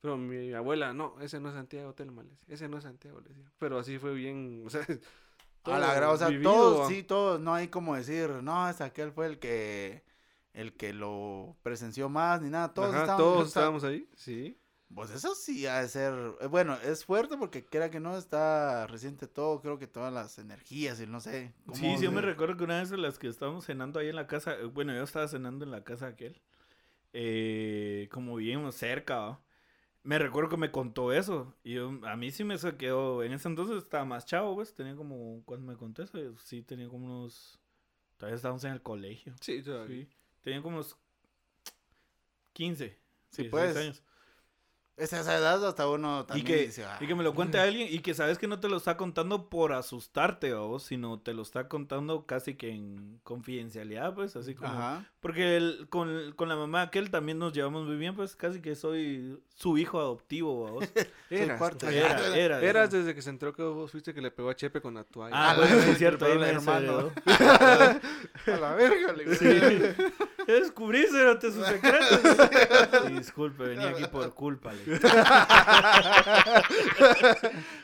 Pero mi abuela, no, ese no es Santiago Telma, le decía, ese no es Santiago, le decía. Pero así fue bien, o sea,
A la
todo
o sea,
vivido,
todos, sí, todos, no hay como decir, no, es aquel fue el que, el que lo presenció más, ni nada, todos
Ajá,
estaban,
todos estábamos ahí, sí.
Pues eso sí ha de ser, eh, bueno, es fuerte porque crea que no está reciente todo, creo que todas las energías y no sé. cómo
Sí, sí, yo me recuerdo que una vez de las que estábamos cenando ahí en la casa, eh, bueno, yo estaba cenando en la casa de aquel, eh, como vivimos cerca, me recuerdo que me contó eso, y yo- a mí sí me se quedó, en ese entonces estaba más chavo, pues, tenía como, cuando me contó eso, yo sí tenía como unos, todavía estábamos en el colegio,
Sí, todavía.
sí, tenía como unos 15,
Sí,
16
pues.
años.
Es esa edad hasta uno
Y
también
que,
dice, "Ah".
y que me lo cuente alguien y que sabes que no te lo está contando por asustarte, vos, sino te lo está contando casi que en confidencialidad, pues, así como...
Ajá.
Porque él, con, con la mamá aquel también nos llevamos muy bien, pues casi que soy su hijo adoptivo, vos.
Eras,
cuarto.
Era, era.
Eras desde que se entró que vos fuiste que le pegó a Chepe con la toalla.
Ah,
Ah, vez
es cierto,
que
ahí
el
me
hermano. A la verga, le digo.
Sí. Descubrí, sus secretos. Sí, disculpe, venía aquí por culpa. le digo.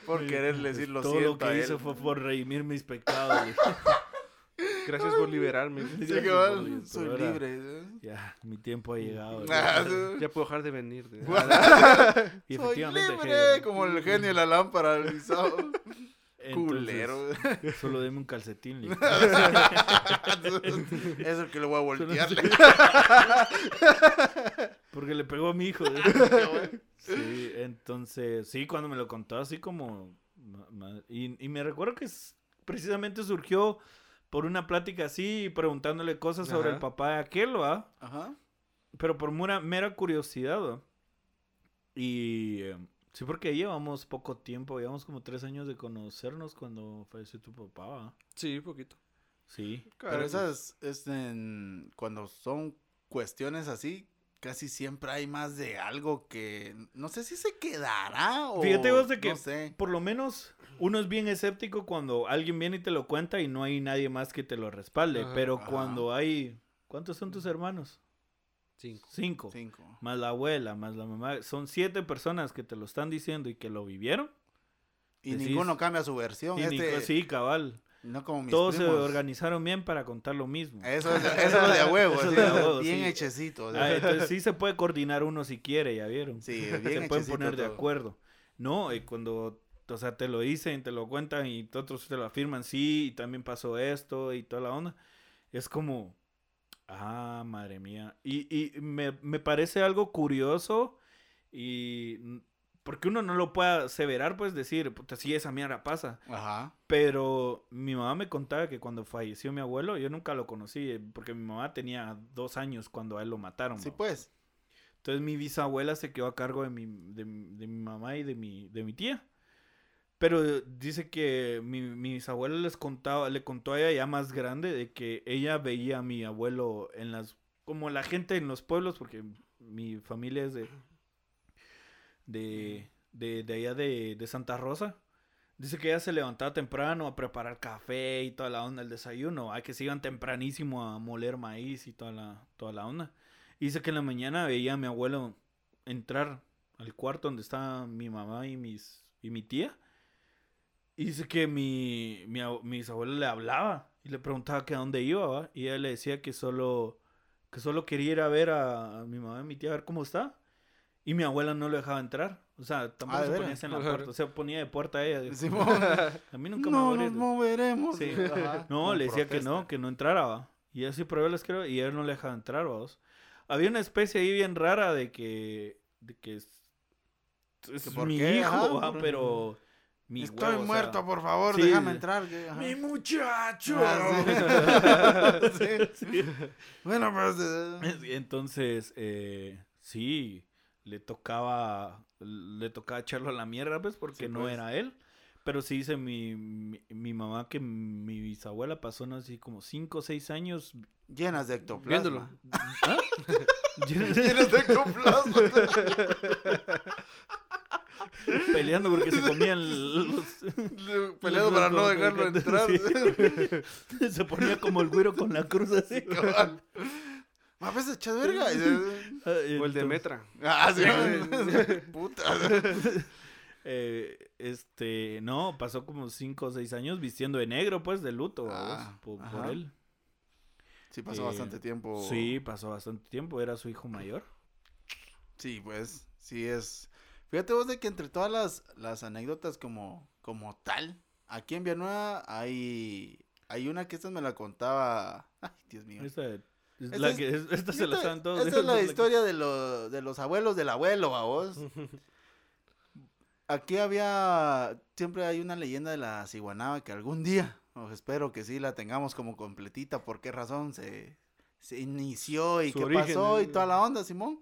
Por quererle decir lo
Todo
siento
lo que
a él.
hice fue por redimir mis pecados.
Gracias por liberarme.
Gracias por
soy
ahora-
libre. ¿eh?
Ya, mi tiempo ha llegado. le
Ah, sí.
Ya puedo dejar de venir.
Y
Soy
efectivamente.
libre,
dejé-
como el genio de la lámpara
Entonces,
Culero.
Solo deme un calcetín. le digo.
Es el que le voy a voltear.
Porque le pegó a mi hijo. Sí, entonces, sí, cuando me lo contó así como... Y, y me recuerdo que precisamente surgió por una plática así, preguntándole cosas sobre el papá de aquel, ¿va?
Ajá.
Pero por mera, mera curiosidad, ¿va? Y... eh, sí, porque llevamos poco tiempo, llevamos como tres años de conocernos cuando falleció tu papá, ¿va?
Sí, poquito.
Sí.
Pero
Caray,
esas, es en- cuando son cuestiones así, casi siempre hay más de algo que no sé si se quedará o
Fíjate vos de que
no sé.
por lo menos uno es bien escéptico cuando alguien viene y te lo cuenta y no hay nadie más que te lo respalde.
Ajá.
pero
Ajá.
cuando hay... ¿Cuántos son tus hermanos?
Cinco.
Cinco.
Cinco.
Más la abuela, más la mamá. Son siete personas que te lo están diciendo y que lo vivieron.
Y
Decís-
ninguno cambia su versión.
Y
este,
sí, cabal.
No como mis
Todos se
primos.
organizaron bien para contar lo mismo.
Eso es, eso es de a huevo,
Eso de a huevo,
bien
sí.
hechecito. o sea,
Ah, entonces sí se puede coordinar uno si quiere, ya vieron.
Sí, bien
se pueden poner de
todo.
acuerdo. No, y cuando, o sea, te lo dicen, te lo cuentan y otros te lo afirman, sí, y también pasó esto y toda la onda. Es como, ah, madre mía. Y, y me, me parece algo curioso y porque uno no lo puede aseverar, pues decir, puta, sí, esa mierda pasa.
Ajá.
Pero mi mamá me contaba que cuando falleció mi abuelo, yo nunca lo conocí, porque mi mamá tenía dos años cuando a él lo mataron.
Sí, pues.
Entonces mi bisabuela se quedó a cargo de mi, de, de mi mamá y de mi, de mi tía. Pero dice que mi, mi bisabuela les contaba, le contó a ella ya más grande de que ella veía a mi abuelo en las, como la gente en los pueblos, porque mi familia es de, de, de, de allá de, de Santa Rosa. Dice que ella se levantaba temprano a preparar café y toda la onda, el desayuno. Hay que se iban tempranísimo a moler maíz y toda la, toda la onda. Dice que en la mañana veía a mi abuelo entrar al cuarto donde estaba mi mamá y, mis, y mi tía. Y dice que mi, mi, mis abuelos le hablaba y le preguntaba que a dónde iba, ¿va? Y ella le decía que solo, que solo quería ir a ver a, a mi mamá y mi tía a ver cómo está. Y mi abuela no lo dejaba entrar. O sea, tampoco
Ah, ¿de
se ponía en la puerta. Se ponía de puerta a ella. A mí nunca me
no
morí.
nos moveremos.
Sí. No, le decía que no, que no entrara, va. Y así probé las creo y él no le dejaba entrar, vamos. Había una especie ahí bien rara de que. de que es, es
¿Que por
mi
qué?
hijo,
Ajá.
va, pero. Mi
Estoy
huevo, o sea,
muerto, por favor,
sí,
déjame entrar. que-.
¡Mi muchacho!
Ah, sí. Sí.
Sí.
Bueno, pues. eh,
Entonces, eh, sí, le tocaba, le tocaba echarlo a la mierda, pues, porque
Sí,
no
pues.
era él. Pero sí dice mi, mi, mi mamá que mi bisabuela pasó, no sé, como 5 o 6 años.
llenas de ectoplasma.
Viéndolo.
¿Ah?
Llenas de ectoplasma.
Peleando porque se comían los...
Peleando para no dejarlo entrar.
Sí. Se ponía como el güiro con la cruz así.
Cabal. A veces echas verga.
Ah,
O el de Metra.
Ah, sí. Puta.
eh, este, no, pasó como 5 o 6 años vistiendo de negro, pues, de luto,
Ah,
por, él.
Sí, pasó
Eh,
bastante tiempo.
Sí, pasó bastante tiempo, era su hijo mayor.
Sí, pues, sí es. Fíjate vos de que entre todas las, las anécdotas como, como tal, aquí en Villanueva hay, hay una que esta me la contaba. Ay, Dios mío.
Esta, es
Esta
la
es-
que, es- esta se la saben todos.
Esta es la historia de, lo- de los abuelos del abuelo, a vos. Aquí había, siempre hay una leyenda de la ciguanaba que algún día, o espero que sí la tengamos como completita, por qué razón se, se inició y
Su
qué
origen,
pasó y
eh.
toda la onda, Simón.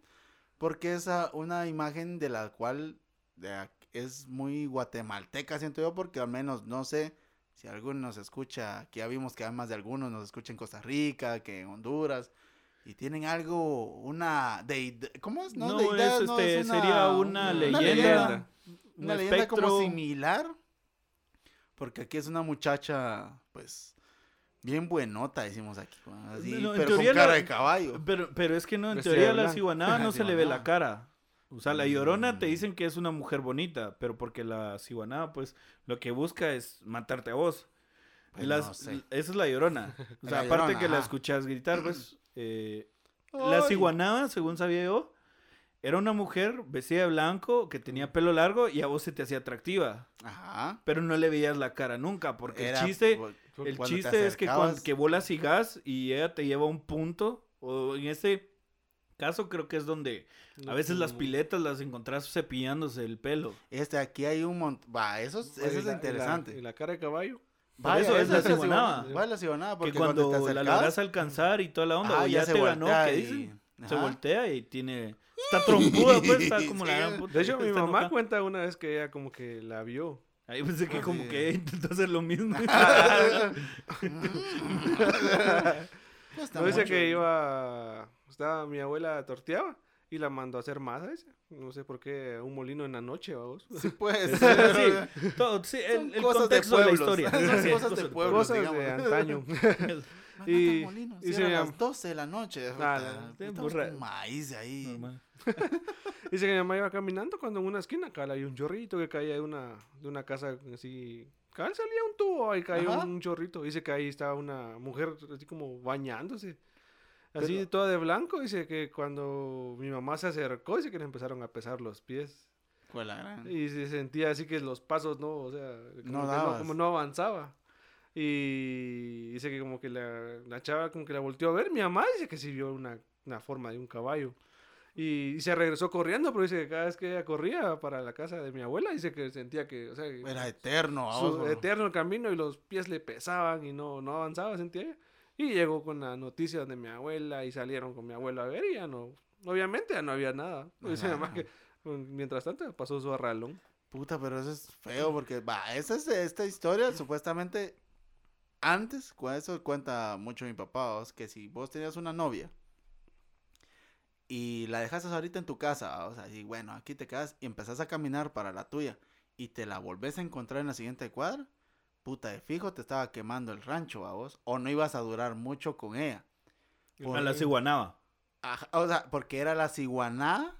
Porque es una imagen de la cual es muy guatemalteca, siento yo, porque al menos no sé si alguno nos escucha, que ya vimos que además de algunos nos escucha en Costa Rica, que en Honduras, y tienen algo, una deidad, ¿cómo es?
No,
deidad,
es,
no,
este, sería una leyenda.
leyenda,
un
una leyenda como similar, porque aquí es una muchacha, pues, bien buenota, decimos aquí, así,
No,
pero con cara
la-
de caballo.
Pero, pero es que no, en
Vestida
teoría la ciguanaba no se le ve la cara. O sea, la llorona te
Mm.
dicen que es una mujer bonita, pero porque la ciguanaba, pues, lo que busca es matarte a vos.
Pues
Las-
no sé.
Esa es la llorona. O sea,
La
aparte
Llorona,
que la escuchas gritar, pues, eh, la ciguanaba, según sabía yo, era una mujer vestida de blanco que tenía pelo largo y a vos se te hacía atractiva.
Ajá.
Pero no le veías la cara nunca, porque
Era
el chiste, el chiste es que, cuando, que vos la sigas y ella te lleva a un punto, o en este caso creo que es donde a veces las piletas las encontrás cepillándose el pelo.
Este, aquí hay un montón. Va, eso, es-
Y
eso es
la- y la-
interesante.
Y la cara de caballo.
Vaya,
eso es la
esa
ciguanaba.
Va la ciguanaba, porque
que cuando,
te
la
acercas,
logras alcanzar y toda la onda,
ajá,
o ya, te ganó,
voltea
¿qué
y-
dicen? Se
ajá.
voltea y tiene... Está trompuda, pues, está como la gran puta.
De hecho, mi
está
mamá
enojada.
cuenta una vez que ella como que la vio.
Ahí pensé que como
Sí.
que intentó hacer lo mismo.
Cuesta
No dice que iba... Estaba mi abuela torteaba y la mandó a hacer masa, dice. No sé por qué, un molino en la noche, vamos.
Sí, pues.
sí, todo, sí, el, el
cosas de
contexto de, la historia.
Son
Sí,
cosas de pueblos.
Cosas
digamos.
de antaño. Y-
Molinos,
y
a las 12 de la noche.
Burra-
con maíz de ahí.
Normal.
Dice que mi mamá iba caminando cuando en una esquina hay un chorrito que caía de una, de una casa así. Acá salía un tubo y caía
Ajá.
un chorrito. Dice que ahí estaba una mujer así como bañándose. Así
Pero-
toda de blanco. Dice que cuando mi mamá se acercó, dice que le empezaron a pesar los pies. Y se sentía así que los pasos no, o sea,
No
como no avanzaba. Y dice que como que la, la chava como que la volteó a ver. Mi mamá dice que sí vio una, una forma de un caballo. Y, y se regresó corriendo, pero dice que cada vez que ella corría para la casa de mi abuela, dice que sentía que, o sea,
Era eterno.
su eterno el camino y los pies le pesaban y no, no avanzaba, sentía ella. Y llegó con la noticia de mi abuela y salieron con mi abuelo a ver y ya no, obviamente ya no había nada. Dice
Ajá.
que pues, mientras tanto pasó su arralón.
Puta, pero eso es feo porque, va, esa es esta historia, supuestamente, antes, con eso cuenta mucho mi papá, que si vos tenías una novia y la dejaste ahorita en tu casa, o sea, y bueno, aquí te quedas y empezás a caminar para la tuya y te la volvés a encontrar en la siguiente cuadra, puta de fijo te estaba quemando el rancho a vos, o no ibas a durar mucho con ella.
A la ciguanaba.
Ajá, o sea, porque era la ciguaná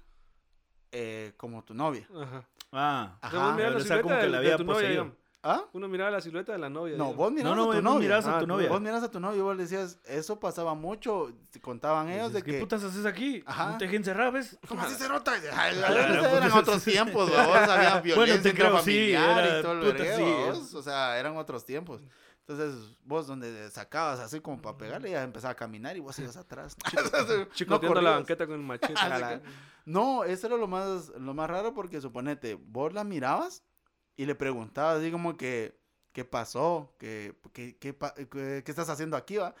eh, como tu novia.
Ajá.
Ah,
Ajá.
O sea, como que la había
novia,
poseído.
digamos.
¿Ah?
Uno miraba la silueta de la novia.
No,
digamos.
vos mirabas
no,
a tu
vos
novia.
mirabas a
Ah,
tu novia.
Vos miras a tu novio y vos le decías, eso pasaba mucho. Te contaban ellos de
¿Qué
que.
putas haces aquí?
Ajá.
¿No te dejes encerrar, ves?
¿Cómo así se nota? Ay,
A la gran
eran otros tiempos, vos. Había violencia
te creo, sí, era
y todo el vergueo,
sí,
O sea, eran otros tiempos. Entonces, vos donde sacabas así como para pegarle, ya empezaba a caminar y vos ibas atrás.
Chicoteando la
corrías.
banqueta con el machete. La-
No, eso era lo más, lo más raro porque suponete, vos la mirabas y le preguntabas así como que, ¿qué pasó? ¿Qué, qué, qué, qué- estás haciendo aquí, va?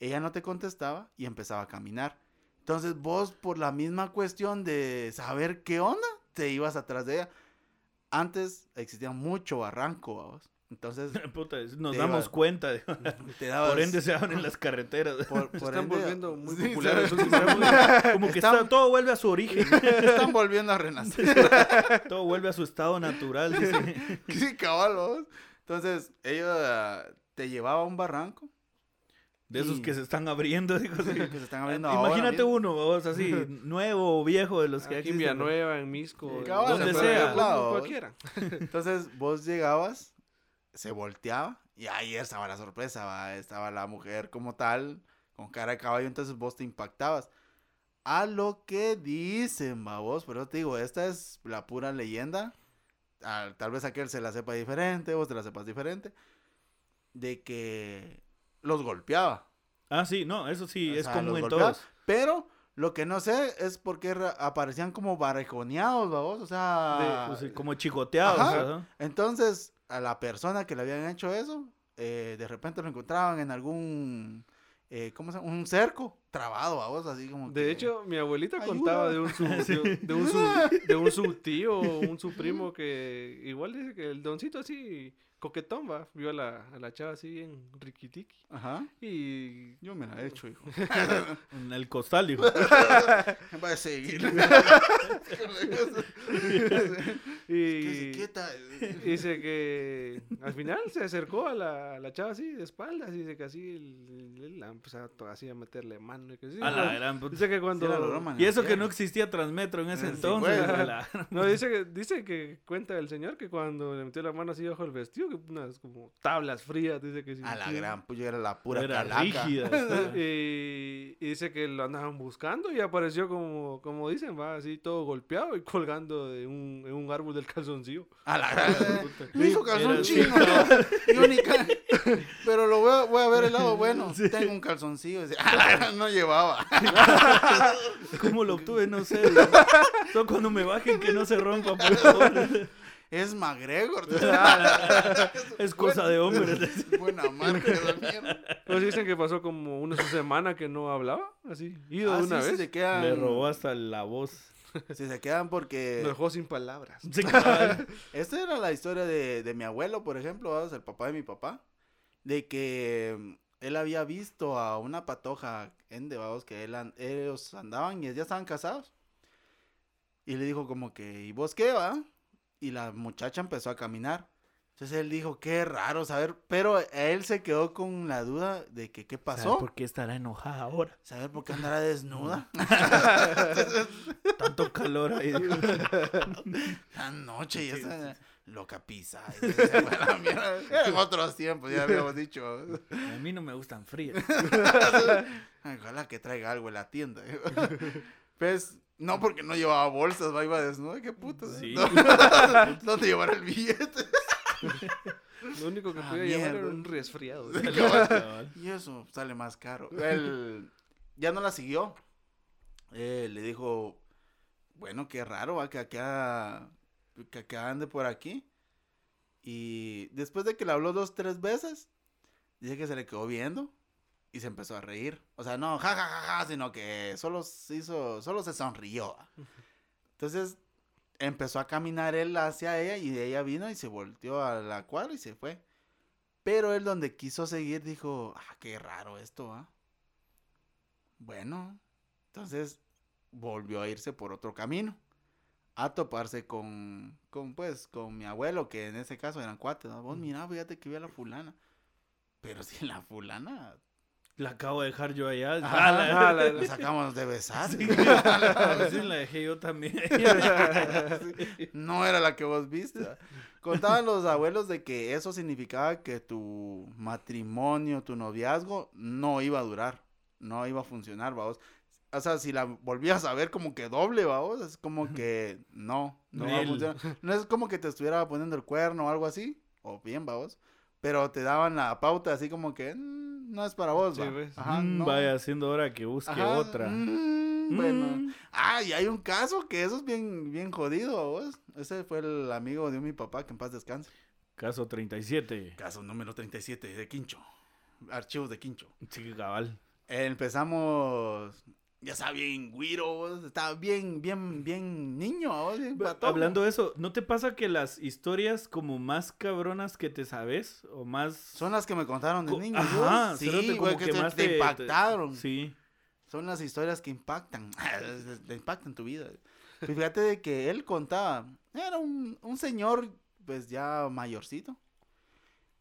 Ella no te contestaba y empezaba a caminar. Entonces vos, por la misma cuestión de saber qué onda, te ibas atrás de ella. Antes existía mucho barranco, vos. Entonces
Puta, nos damos
iba-
cuenta. de-
te dabas...
Por ende se abren las carreteras.
por-
Se
por
están
ende-
volviendo muy
Sí,
populares.
se-
últimamente.
Como que
Están-
está- todo vuelve a su origen.
Están volviendo a renacer.
Todo vuelve a su estado natural. dice.
Sí, cabal, vos. Entonces, ella te llevaba a un barranco.
De esos
Y-
que se están abriendo. digo, así.
que se están abriendo ahora
Imagínate
mismo.
uno, vos, así, nuevo o viejo de los que
Aquí en
existen.
Villanueva, en Misco.
Sí,
donde
en
sea.
lado. Cualquiera.
Entonces, vos llegabas, se volteaba, y ahí estaba la sorpresa, ¿va? estaba la mujer como tal, con cara de caballo, entonces vos te impactabas. A lo que dicen, va vos, pero te digo, esta es la pura leyenda. Tal vez aquel se la sepa diferente, vos te la sepas diferente. De que los golpeaba.
Ah, sí, no, eso sí,
O
es
sea,
común en
golpeaba,
todos.
Pero lo que no sé es por qué aparecían como barrejoneados, vos, o sea...
Pues, como chicoteados.
Ajá.
ajá.
Entonces, a la persona que le habían hecho eso, eh, de repente lo encontraban en algún, eh, ¿cómo se llama? Un cerco, trabado a vos, así como
De
que-
hecho, mi abuelita
Ayuda.
contaba de un su, de, de un su, de un su tío o un su primo que igual dice que el doncito así coquetón va, vio a la, a la chava así en riquitiqui
Ajá.
y
Yo me la he hecho, hijo.
En el costal, dijo.
Va a seguir.
y dice que al final se acercó a la, a la chava así de espaldas y dice que así la empezó así a meterle mano y que sí,
A la gran puta.
dice que cuando
Sí.
Y eso que no existía Transmetro en ese
Sí,
entonces. la-
No, dice que, dice que cuenta el señor que cuando le metió la mano así bajo el vestido, que unas como tablas frías, dice que sí.
A la
sí.
gran, pues yo era la pura
Era
calaca.
rígida.
Y, y dice que lo andaban buscando y apareció como, como dicen, va así todo golpeado y colgando de un, en un árbol del calzoncillo.
A la gran. Me hizo chino. Yo ni ca- Pero lo voy a, voy a ver el lado bueno. Tengo un calzoncillo. Dice, a la gran, no llevaba.
¿Cómo lo obtuve? No sé. Solo cuando me bajen que no se rompa, por favor.
Es McGregor.
Es cosa de hombres.
Buena mierda.
Entonces dicen que pasó como una semana que no hablaba, así, ido
Ah,
de una
sí,
vez.
se quedan.
Le robó hasta la voz.
Si se quedan porque.
Lo dejó sin palabras.
Esta era la historia de, de mi abuelo, por ejemplo, el papá de mi papá. De que mm, él había visto a una patoja en que él an- ellos andaban y ya estaban casados. Y le dijo como que, ¿y vos qué va? Y la muchacha empezó a caminar. Entonces él dijo, qué raro saber, pero él se quedó con la duda de que qué
¿Sabe
pasó.
¿Por qué estará enojada ahora?
Saber por qué andará desnuda.
Tanto calor ahí.
La noche y esa loca pisa. y se fue a la mierda. Eran otros tiempos, ya habíamos dicho.
A mí no me gustan frías.
Ojalá que traiga algo en la tienda. Pues, no porque no llevaba bolsas, va, iba desnudo. ¿Qué puto?
Sí.
¿Dónde llevar el billete?
Lo único que
Ah,
podía llevar era un resfriado.
Y eso sale más caro. Él ya no la siguió. Eh, le dijo, bueno, qué raro, va, que acá, que acá ande por aquí. Y después de que le habló dos, tres veces, dice que se le quedó viendo y se empezó a reír. O sea, no, ja, ja, ja, ja, sino que solo se hizo, solo se sonrió. Entonces empezó a caminar él hacia ella y ella vino y se volteó a la cuadra y se fue. Pero él donde quiso seguir dijo, ah, qué raro esto, ¿ah? Bueno, entonces volvió a irse por otro camino. a toparse con, con, pues, con mi abuelo, que en ese caso eran cuates. ¿no? Vos mira, fíjate que vi a la fulana. Pero si la fulana
La acabo de dejar yo allá.
Ajá,
Ah, la-
ah,
sacamos de besar.
Sí, la dejé yo también.
no era la que vos viste. Contaban los abuelos de que eso significaba que tu matrimonio, tu noviazgo, no iba a durar, no iba a funcionar, vamos. O sea, si la volvías a ver como que doble, vamos, es como que no, no va a funcionar. No es como que te estuviera poniendo el cuerno o algo así, o bien, vamos. Pero te daban la pauta así como que "Mm, no es para vos,
Sí,
va".
pues.
Ajá,
Mm,
no.
Vaya siendo hora que busque
Ajá,
otra.
mm, bueno.
Mm.
Ah, y hay un caso que eso es bien, bien jodido, vos. Ese fue el amigo de mi papá, que en paz descanse.
Caso 37.
Caso número 37 de Quincho. Archivos de Quincho.
Sí, cabal.
Empezamos, ya estaba bien güiro, vos. Estaba bien, bien, bien niño, bien.
Hablando de eso, ¿no te pasa que las historias como más cabronas que te sabes o más...
Son las que me contaron de
Co-
niño.
Ajá,
sí,
cerote,
güey,
como
que,
que
te,
más
te
te-
impactaron.
Sí.
Son las historias que impactan. te impactan tu vida. Fíjate de que él contaba. Era un, un señor, pues ya mayorcito.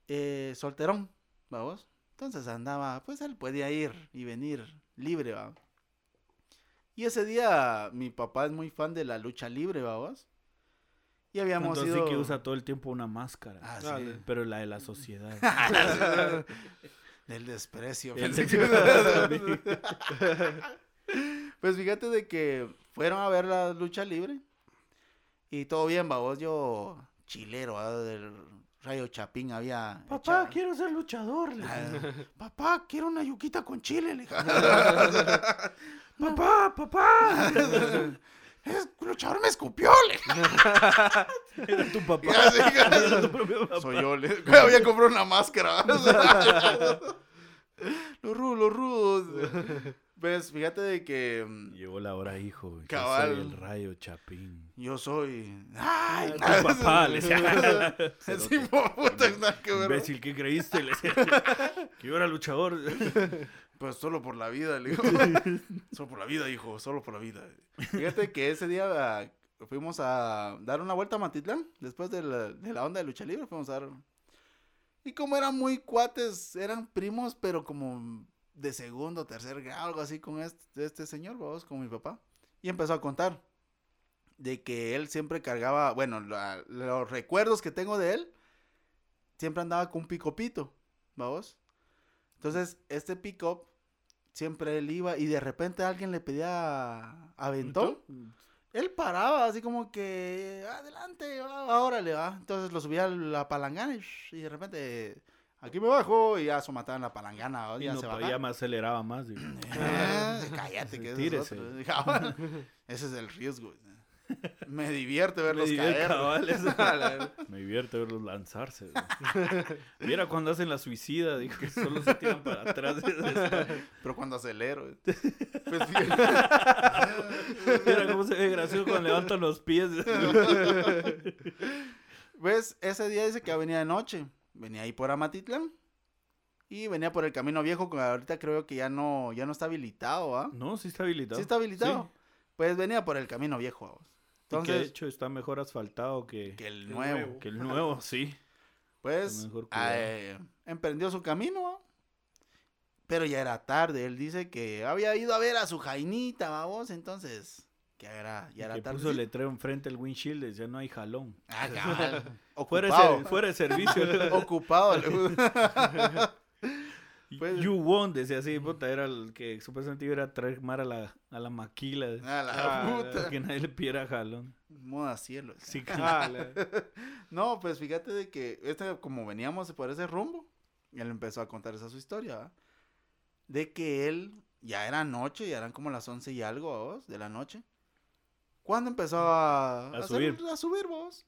eh, solterón, vamos. Entonces andaba, pues él podía ir y venir libre, va. Y ese día mi papá es muy fan de la lucha libre, vamos. Y habíamos
Entonces
ido...
sí que usa todo el tiempo una máscara.
Ah, sí.
Pero la de la sociedad.
Del desprecio.
El
Pues fíjate de que fueron a ver la lucha libre. Y todo bien, babos. Yo, chilero, ¿va? del Rayo Chapín había.
Papá,
echado-
quiero ser luchador. le
Ah,
dije.
Papá, quiero una yuquita con chile. le dije.
Papá, papá.
Es luchador me escupió. le.
Era tu papá.
Ya, sí,
Era tu propio papá.
Soy yo. Le había comprado una máscara. los rudos, los rudos. Pues fíjate de que. mm,
Llegó la hora, hijo. Yo
Cabal.
soy el rayo chapín.
Yo soy. ¡Ay!
Ah, tu papá, le decía.
Sí, puta, nada que ver.
Imbécil, ¿qué creíste? Le decía. Que yo era luchador.
Pues solo por la vida, le digo. solo por la vida, hijo, solo por la vida. Fíjate que ese día ah, fuimos a dar una vuelta a Matitlán, después de la, de la onda de lucha libre, fuimos a dar... Y como eran muy cuates, eran primos, pero como de segundo, tercer grado, algo así con este, este señor, vamos, con mi papá. Y empezó a contar de que él siempre cargaba, bueno, la- los recuerdos que tengo de él, siempre andaba con un picopito, vamos. Entonces, este pick-up siempre él iba y de repente alguien le pedía aventón. Él paraba así como que, adelante, va, órale, va. Entonces lo subía a la palangana y, de repente, aquí me bajo y ya somataban la palangana.
Y
ya
no,
se
ya me aceleraba más. digo.
Eh, cállate, que ese es
Tírese.
otro. Dije, "Ah, ese es el riesgo. Me divierte verlos
Me divierte,
caer.
Me divierte verlos lanzarse. güey. Mira cuando hacen la suicida, dijo que solo se tiran para atrás.
Pero cuando acelero. Pues,
Mira cómo se ve gracioso cuando levantan los pies.
¿Ves? Ese día dice que venía de noche. Venía ahí por Amatitlán. Y venía por el camino viejo, que ahorita creo que ya no, ya no está habilitado, ¿ah?
No, sí está habilitado.
¿Sí está habilitado?
Sí.
Pues venía por el camino viejo,
Y que de hecho está mejor asfaltado que,
que el
el
nuevo.
nuevo.
que el nuevo, sí.
Pues,
cuidado.
eh, emprendió su camino. Pero ya era tarde. Él dice que había ido a ver a su Jainita, vamos. Entonces, que era, ya era
que
tarde.
puso el letrero enfrente del windshield, decía no hay jalón.
Ah.
Fuera de,
Ocupado.
ser- fuera de servicio.
Ocupado. Pues-
You won, decía así, puta, era el que supuestamente iba a traer mar a la, a la maquila.
A la
Ah,
puta.
Que nadie le pidiera jalón.
Moda cielo.
Sí, que-
a la-
No, pues fíjate de que este, como veníamos por ese rumbo, él empezó a contar esa su historia. De que él, ya era noche, ya eran como las once y algo, vos, de la noche. Cuando empezó a,
A
hacer-
subir.
a subir, vos.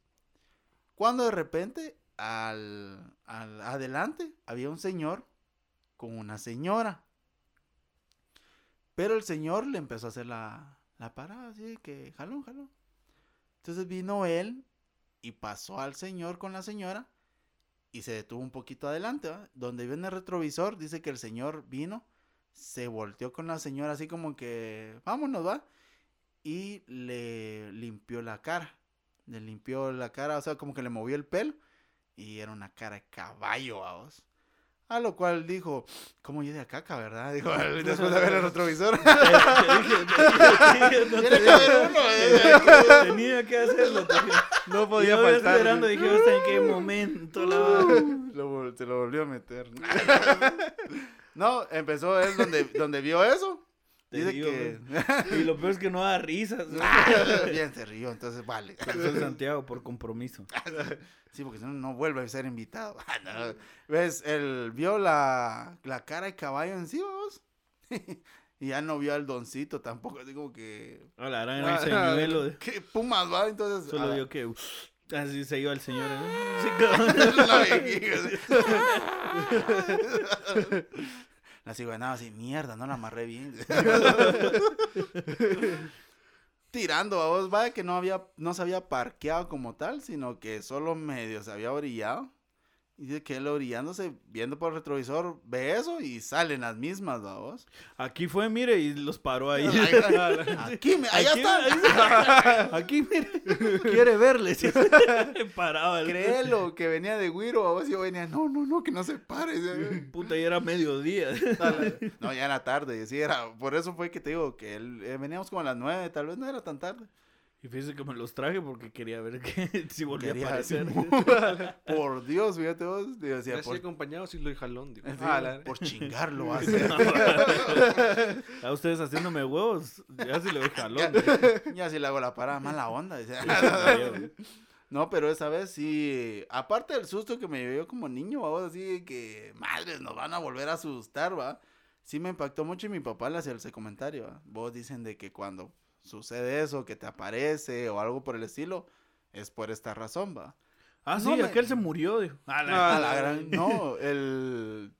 Cuando de repente, al, al adelante, había un señor con una señora. Pero el señor le empezó a hacer la, la parada, así que jalón, jalón. Entonces vino él y pasó al señor con la señora y se detuvo un poquito adelante. Donde viene el retrovisor, dice que el señor vino, se volteó con la señora así como que, vámonos, va. y le limpió la cara. Le limpió la cara, o sea, como que le movió el pelo y era una cara de caballo, vamos. A lo cual dijo, ¿cómo yo de caca, verdad? Dijo, después de ver el retrovisor.
Tenía que hacerlo.
No podía faltar.
esperando, dije, hasta en qué momento la
se lo volvió a meter. No, empezó él donde, donde vio eso. Dice
digo,
que.
Y lo peor es que no da risas. ¿no?
Bien, se rió, entonces vale.
Soy Santiago por compromiso.
Sí, porque si no, no vuelve a ser invitado. Ah, no. ¿Ves? Él vio la, la cara de caballo encima, vos. y ya no vio al doncito tampoco. Así como que.
A la gran
Ah,
el señuelo. de-
¿Qué pumas va? Entonces.
Solo
ah,
vio que. uf, Así se iba el señor. ¿eh? Sí.
La. La cigüeñada así, mierda, no la amarré bien. Tirando a vos, vaya que no había, no se había parqueado como tal, sino que solo medio se había orillado. Y dice que él orillándose, viendo por el retrovisor, ve eso y salen las mismas, ¿va vos?
Aquí fue, mire, y los paró ahí.
Aquí, me, allá
Aquí,
está.
Aquí, mire. Quiere verle. sí. Paraba el.
Créelo, que venía de Guiro, a vos yo venía, no, no, no, que no se pare.
Puta, ya era mediodía.
No, ya era tarde, sí, era, por eso fue que te digo que él, eh, veníamos como a las nueve, tal vez no era tan tarde.
Y fíjese que me los traje porque quería ver que si volvía
Quería-
a aparecer.
Por Dios, fíjate vos, yo decía,
Ya
por,
acompañado si lo y jalón. digo.
sí,
Ah, la-
por chingarlo va a hacer.
A ustedes haciéndome huevos. Ya se le doy jalón.
ya si le hago la parada, mala onda. No, pero esa vez sí, aparte del susto que me dio como niño, vamos, así que, madres, nos van a volver a asustar, va. Sí me impactó mucho y mi papá le hacía ese comentario, ¿va? Vos dicen de que cuando sucede eso, que te aparece o algo por el estilo, es por esta razón, va.
Ah, sí,
No, me-
aquel se murió. dijo. La-
A la gran- no, el...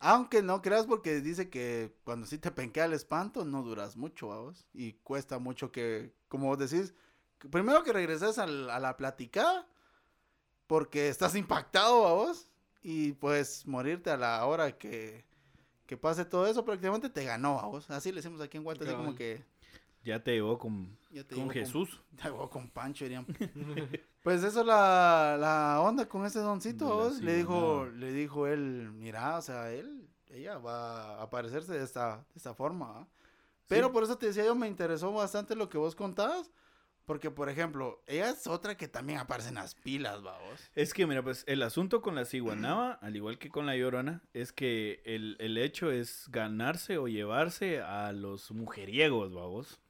Aunque no creas porque dice que cuando sí te penquea el espanto no duras mucho, vamos. Y cuesta mucho que, como vos decís, primero que regreses al- a la platicada porque estás impactado, vos. Y pues morirte a la hora que, que pase todo eso prácticamente te ganó, vos. Así le decimos aquí en Guate, así como que...
Ya te llevó con,
te
con Jesús.
Te hago con Pancho, dirían. Pues eso es la, la onda con ese doncito. Le dijo, le dijo él, mira, o sea, él, ella va a aparecerse de esta, de esta forma, ¿va? Pero
Sí.
por eso te decía yo, me interesó bastante lo que vos contabas. Porque, por ejemplo, ella es otra que también aparece en las pilas, va vos.
Es que, mira, pues el asunto con la ciguanaba, al igual que con la llorona, es que el, el hecho es ganarse o llevarse a los mujeriegos, vamos.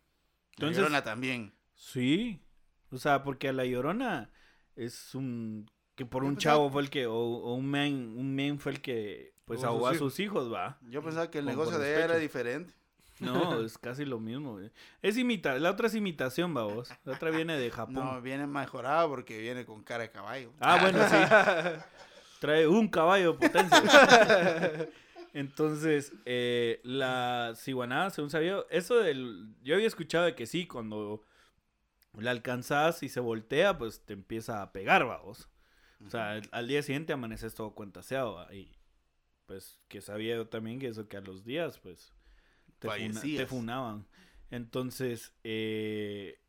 Entonces,
Entonces,
Llorona también.
sí. O sea, porque a la llorona es un. Que por
Yo
un
pensaba-
chavo fue el que. O, o un men, un men fue el que. Pues
Ahogó a sus
hijos, va.
Yo pensaba que el
Con-
negocio de ella era diferente.
No, es casi lo mismo. güey. Es imita la otra es imitación, vamos. La otra viene de Japón.
No, viene mejorado porque viene con cara de caballo.
Ah, bueno, sí. Trae un caballo de potencia. Entonces, eh, la ciguanada, según sabía, eso del... Yo había escuchado de que sí, cuando la alcanzas y se voltea, pues te empieza a pegar, vamos. O sea, al- al día siguiente amaneces todo cuentaseado. ¿va? Y pues que sabía yo también que eso que a los días, pues, te, funa- te
Fallecías.
funaban. Entonces, eh,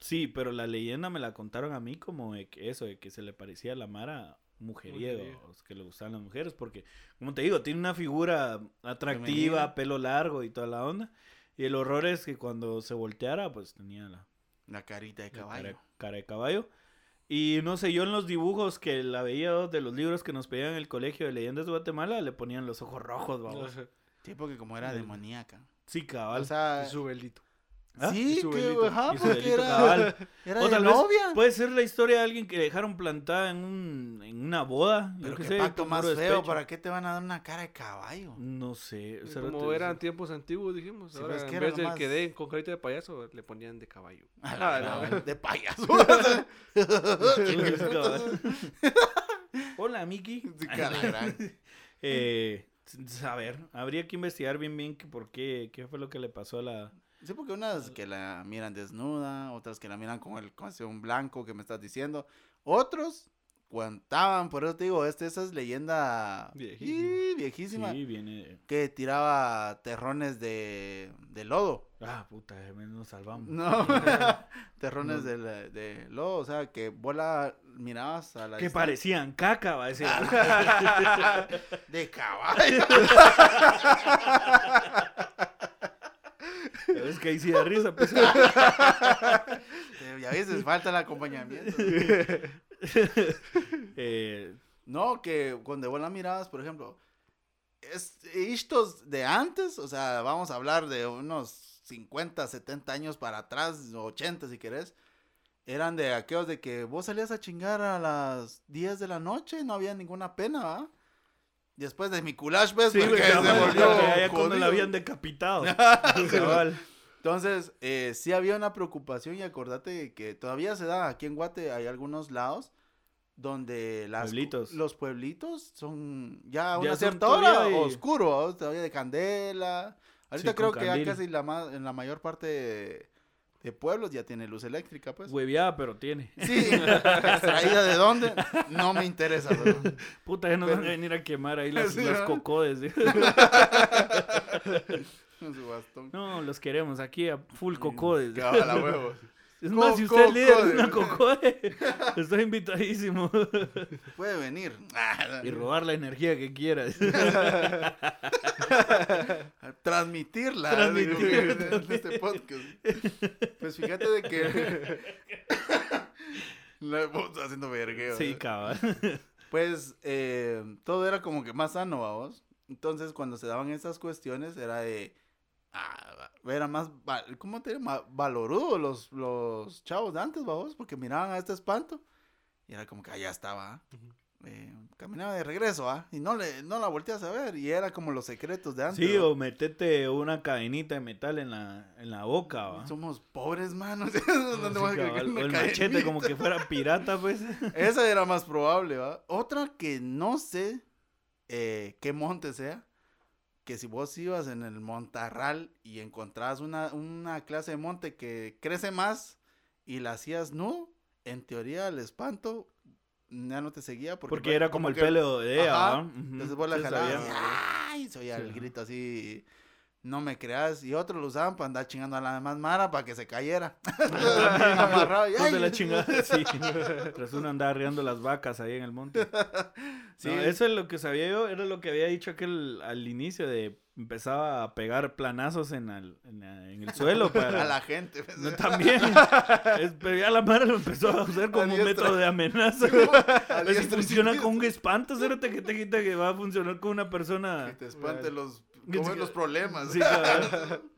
sí, pero la leyenda me la contaron a mí como de que eso, de que se le parecía a la Mara mujeriego, que le gustaban las mujeres, porque, como te digo, tiene una figura atractiva,
Femenina.
pelo largo y toda la onda. Y el horror es que cuando se volteara, pues tenía la,
La carita de
la
caballo.
cara, cara de caballo. Y no sé, yo en los dibujos que la veía de los libros que nos pedían en el colegio de leyendas de Guatemala, le ponían los ojos rojos, vamos.
Sí, porque como era demoníaca.
Sí, cabal.
O sea,
Y su velito.
¿Ah?
sí, que, ajá, porque era,
cabal.
era
O
de
tal vez
novia.
puede ser la historia de alguien que dejaron plantada en, un, en una boda.
Pero
qué
pacto más feo,
despecho.
¿para qué te van a dar una cara de caballo?
No sé. o sea,
Como eran tiempos antiguos, dijimos.
Sí,
Ahora,
pues, que
en vez del
más-
que den con carita de payaso, le ponían de caballo.
A la
Ah,
gran,
no.
De payaso.
Hola, Miki. Eh, a ver, habría que investigar bien bien que por qué, qué fue lo que le pasó a la...
Sí, porque unas que la miran desnuda, otras que la miran con el un blanco que me estás diciendo, otros contaban, por eso te digo, este, esa es leyenda
Viejísima.
y viejísima,
Sí, viene.
que tiraba terrones de, de lodo.
Ah, puta, menos nos salvamos.
No, terrones
No.
de, de lodo, o sea, que bola mirabas a la
Que
distancia.
parecían caca, va a decir.
de caballo.
Es que ahí sí da risa, pues.
Ya veces falta el acompañamiento.
Eh,
No, que cuando vos la mirabas, por ejemplo, es, estos de antes, o sea, vamos a hablar de unos 50, 70 años para atrás, 80 si querés, eran de aquellos de que vos salías a chingar a las 10 de la noche, no había ninguna pena, ¿va? Después de mi culash, ¿ves?
sí,
Porque se volvió
que allá cuando la habían decapitado.
Entonces, eh, sí había una preocupación y acordate que todavía se da aquí en Guate, hay algunos lados donde las,
Pueblitos.
los pueblitos son ya a una cierta hora oscuro, ¿no? todavía de candela. Ahorita
Sí,
creo que ya casi la ma- en la mayor parte de, de pueblos ya tiene luz eléctrica, pues.
Hueviada, pero tiene.
Sí, extraída de dónde, no me interesa.
Puta, ya nos van a venir a quemar ahí las,
Sí,
las
¿verdad?
cocodes. ¿eh?
Con su bastón.
No, los queremos aquí a full cocodes.
Cabal, a huevos.
Es más, si usted es líder de una cocode, está invitadísimo.
Puede venir.
y robar la energía que quiera.
transmitirla este podcast. Pues fíjate de que la vamos haciendo vergueo.
Sí, cabal.
Pues eh, todo era como que más sano, vamos. Entonces cuando se daban esas cuestiones era de ah, era más ¿cómo te los los chavos de antes, vamos, porque miraban a este espanto y era como que allá estaba. eh, caminaba de regreso, ¿ah? Y no le no la volteas a ver y era como los secretos de antes.
Sí,
¿va?
o metete una cadenita de metal en la, en la boca, ¿va?
Somos pobres, manos.
Sí,
¿Dónde vas a
cabal,
cargar
o el machete como que fuera pirata, pues.
Esa era más probable, ¿va? Otra que no sé eh, qué monte sea. Que si vos ibas en el montarral y encontrabas una, una clase de monte que crece más y la hacías nudo, en teoría el espanto ya no te seguía. Porque,
Porque era como el
que-
pelo de ella,
Ajá. Entonces vos la jalabas y ¡ay! Se oía el grito así. No me creas. Y otros lo usaban para andar chingando a la demás Mara para que se cayera. Amarrado y ¡ay!
la chingada, sí. Tras uno andaba arriando las vacas ahí en el monte.
Sí.
No, eso es lo que sabía yo, era lo que había dicho aquel al inicio de empezaba a pegar planazos en, el- en, la- en el suelo para...
A la gente. pues.
No, también. Es- pero ya la madre lo empezó a usar como
diestra.
método de amenaza. Funciona con un espanto, cérate que te quita que va a funcionar con una
Que
persona.
te espante los,
Que
¿cómo
se-
es? los problemas.
Sí, cabal.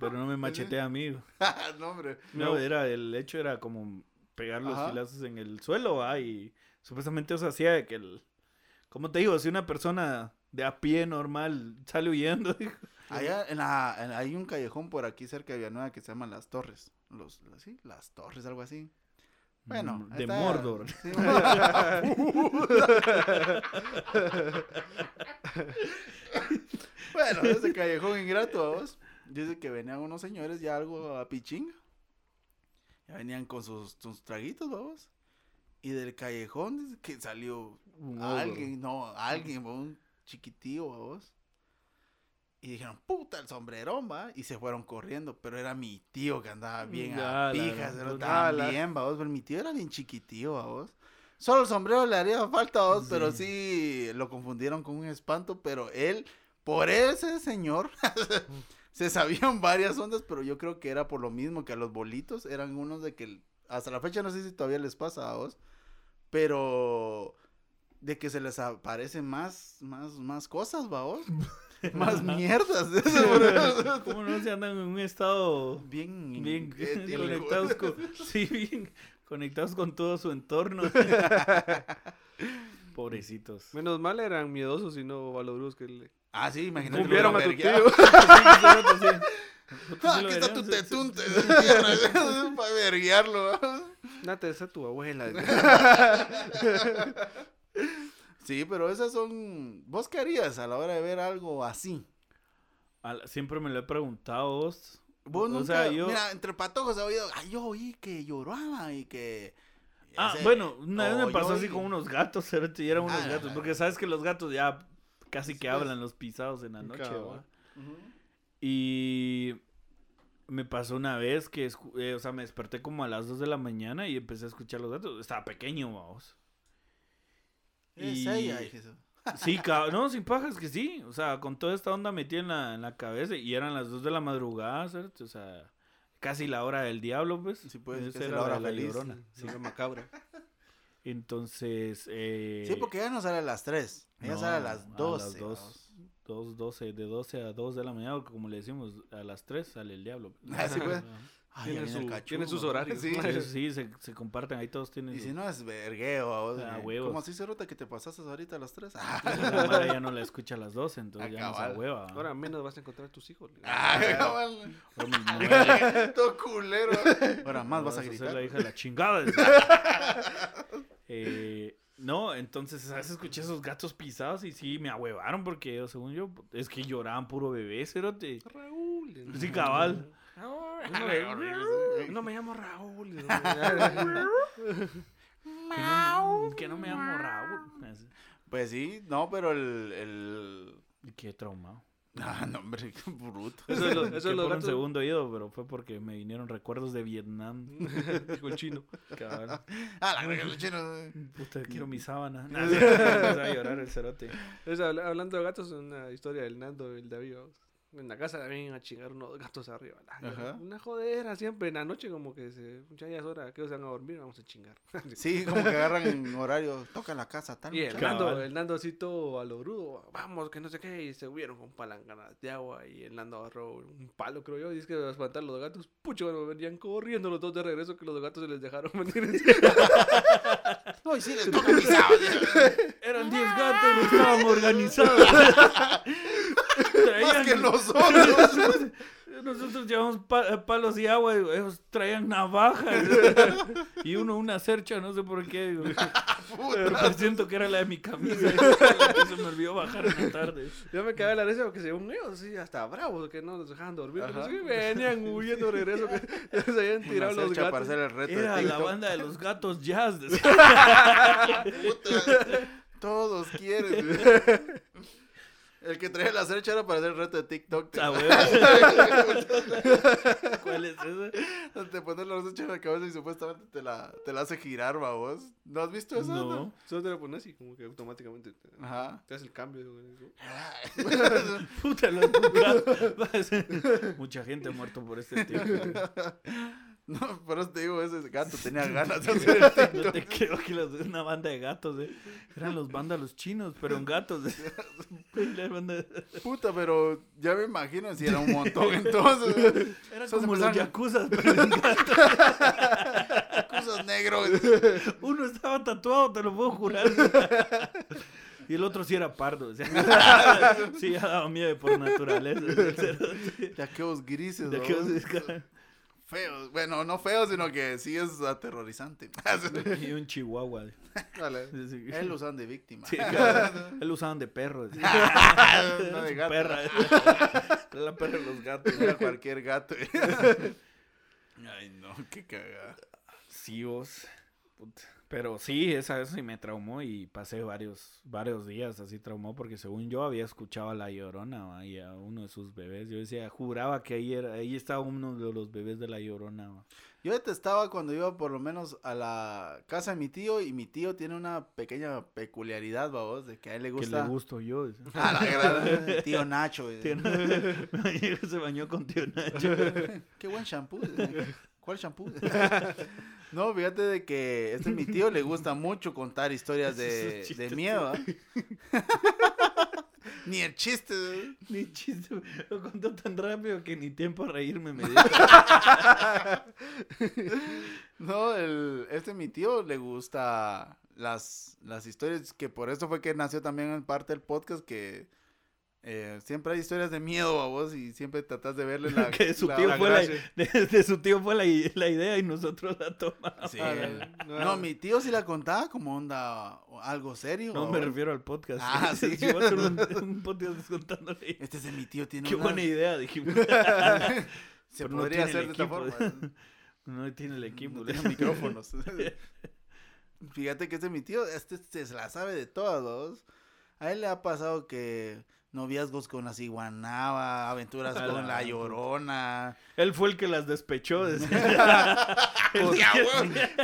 Pero no me machetea amigo.
no, hombre.
No, era, el hecho era como pegar los
Ajá.
filazos en el suelo, ¿va? Y supuestamente eso hacía de que el... ¿Cómo te digo? Si una persona de a pie normal sale huyendo,
Allá en la, en- hay un callejón por aquí cerca de Villanueva que se llama Las Torres. Los, ¿sí? Las Torres, algo así. Bueno,
mm, de
está-
Mordor.
sí. bueno, ese callejón ingrato, vos. Dice que venían unos señores ya algo a pichinga. Ya venían con sus, sus traguitos, vamos. Y del callejón dice que salió
Un
alguien, no, alguien, un chiquitío, vos. Y dijeron, puta, el sombrerón, va. Y se fueron corriendo. Pero era mi tío que andaba bien
Ya,
a
la
pijas.
gran
Era
puta.
también, va, vos. Pero mi tío era bien chiquitío, va, vos. Solo el sombrero le haría falta a vos, pero sí lo confundieron con un espanto. Pero él, por ese señor, se sabían varias ondas, pero yo creo que era por lo mismo que a los bolitos eran unos de que hasta la fecha no sé si todavía les pasa a vos, pero de que se les aparecen más, más, más cosas, va vos. más mierdas. de eso.
¿Cómo no se andan en un estado
bien,
bien conectados con, sí, bien conectados con todo su entorno? Pobrecitos.
Menos mal eran miedosos y no valorudos que le...
Ah, sí, imagínate.
Cumplieron a tu tío.
Aquí está tu tetunte. Para verguiarlo.
Nate, esa es tu abuela.
Sí, pero esas son. ¿Vos qué harías a la hora de ver algo así?
Siempre me lo he preguntado vos.
Vos
O
nunca,
sea, yo-
mira, entre patojos he oído, ay, yo oí que lloraba y que
Ah,
Ese-
bueno, una vez me pasó así con unos gatos, cerote, y eran unos
Ah,
gatos, porque sabes que los gatos ya casi que hablan los pisados en la noche. Y me pasó una vez que, eh, o sea, me desperté como a las 2 de la mañana y empecé a escuchar los gatos. Estaba pequeño, vamos.
Es
Y-
ella, dije eso.
Sí, ca- no, sin pajas que sí. O sea, con toda esta onda metida en la, en la cabeza y eran las 2 de la madrugada, ¿cierto? O sea, casi la hora del diablo, pues.
Sí, pues,
Esa era
la hora
de la
feliz.
Llorona.
Sí, la macabra.
Entonces, eh,
Sí, porque ella no sale a las 3. Ella
no,
sale a las 12.
A las 2, 2, 12, de 12 a 2 de la mañana, como le decimos, a las 3 sale el diablo.
Ah, sí, pues. Ay,
Tiene su-
cachudo.
tiene sus horarios.
Sí.
Sí, sí, se, se comparten, ahí todos tienen
Y
su-
si no es vergueo, a
Ah,
eh,
huevos.
¿Cómo así se ruta que te pasaste ahorita a las 3?
La Mara ya no la escucha a las 12, entonces
Ah,
ya no se hueva.
Ahora menos vas a encontrar a tus hijos.
Ah, cabal. Todo culero. Ahora más vas a
ser
gritar.
la hija de la chingada. Eh, no, entonces, ¿sabes? Escuché esos gatos pisados y sí, me ahuevaron porque, según yo, es que lloraban puro bebé, cerote.
Raúl.
Sí, cabal.
No me, no me llamo Raúl.
Que no, que no me llamo Raúl.
Pues sí, no, pero el. el...
Qué traumado.
Ah, no, hombre, qué bruto.
Eso es lo- eso
Que
es lo
por un
gatos.
segundo oído, pero fue porque me vinieron recuerdos de Vietnam.
Dijo el chino.
Cabal.
Ah, la verga, el chino.
Puta, quiero mi sábana. Empezó a llorar el cerote.
Es, habla- hablando de gatos, una historia del Nando y el David. En la casa también a chingar unos gatos arriba. la-
Ajá.
Una jodera siempre. En la noche, como que se. Ya es hora que se van a dormir, vamos a chingar.
Sí, como que agarran en horario. Toca la casa, tal.
Y el. Nando, el Nando así todo a lo brudo, vamos, que no sé qué, y se hubieron con palanganas de agua, y el Nando agarró un palo, creo yo, y es que a espantar a los gatos, pucho, bueno, venían corriendo los dos de regreso, que los gatos se les dejaron venir.
No, y sí les toca mi sábado.
Eran 10 gatos, no estábamos organizados.
Más que nosotros.
Nosotros llevamos pa- palos y agua, y ellos traían navajas. y uno una cercha, no sé por qué. digo. Pero pues siento que era la de mi camisa. la que se me olvidó bajar en la tarde.
yo me quedé a la risa porque según ellos, sí, hasta bravos, que no nos dejaban dormir, pero sí, venían huyendo de regreso, que ya se habían tirado los
cercha para
gatos.
hacer el reto de
Era la banda de los gatos jazz.
Todos quieren. El que traía la cercha era para hacer el reto de TikTok.
Ah. ¿Cuál es ese?
Te pones la cercha en la cabeza y supuestamente te la, te la hace girar, babos. ¿No has visto eso?
No.
Solo te lo pones así, como que automáticamente te,
Ajá.
te hace el cambio.
Puta, gatos. Mucha gente ha muerto por este tipo.
No, por eso te digo, ese gato tenía ganas de hacer el TikTok.
Yo te creo que los, una banda de gatos, eh. Eran los vándalos chinos, pero en gatos. eh.
Puta, pero ya me imagino si era un montón entonces.
Era
Esos
como los
empezaron-
yakuzas, pero en gatos.
Cosas negros.
Uno estaba tatuado, te lo puedo jurar. Y el otro sí era pardo. o sea, sí, ya daba miedo por naturaleza.
De aquellos grises,
De
¿no?
que-
Feos. Bueno, no feos, sino que sí es aterrorizante.
Y un chihuahua.
Dale.
Sí,
Él lo usan de víctima.
Sí, claro. Él lo usaban de perro. sí.
no de gato.
perra. La perra de los gatos.
Era cualquier gato. Ay, no, qué cagada.
Sí, vos. Puta. Pero sí, esa vez sí me traumó y pasé varios, varios días así traumó porque según yo había escuchado a la llorona ¿va? y a uno de sus bebés. Yo decía, juraba que ahí, era, ahí estaba uno de los bebés de la llorona. ¿va?
Yo detestaba cuando iba por lo menos a la casa de mi tío y mi tío tiene una pequeña peculiaridad, vos, de que a él le
Que
gusta.
le gusto yo. decía.
A la tío Nacho.
Tío. Se bañó con tío Nacho.
Qué buen shampoo. ¿Cuál shampoo? No, fíjate de que este mi tío le gusta mucho contar historias de, miedo. ¿ah? Ni el chiste. ¿eh?
Ni chiste. Lo contó tan rápido que ni tiempo a reírme me dio.
No, el, este mi tío le gusta las, las historias, que por eso fue que nació también en parte del podcast, que eh, siempre hay historias de miedo a vos y siempre tratas de verle la...
que de su
la-
tío
la
fue la,
gracia.
de, de su tío fue la, i- la idea y nosotros la tomamos.
Sí.
Ah, no, no
No, mi tío sí la contaba como onda algo serio.
No
¿va
me
vos?
refiero al podcast.
Ah, sí.
Un, un podcast contándole.
Este es de mi tío, tiene
Qué
una-
buena idea, dijimos.
Se
Pero no
podría
el
hacer de esta forma.
No tiene el equipo.
No tiene micrófonos. fíjate que este mi tío, este se la sabe de todos. A él le ha pasado que noviazgos con la ciguanaba, aventuras
A
con
la
llorona.
Él fue el que las despechó.
Pues ya,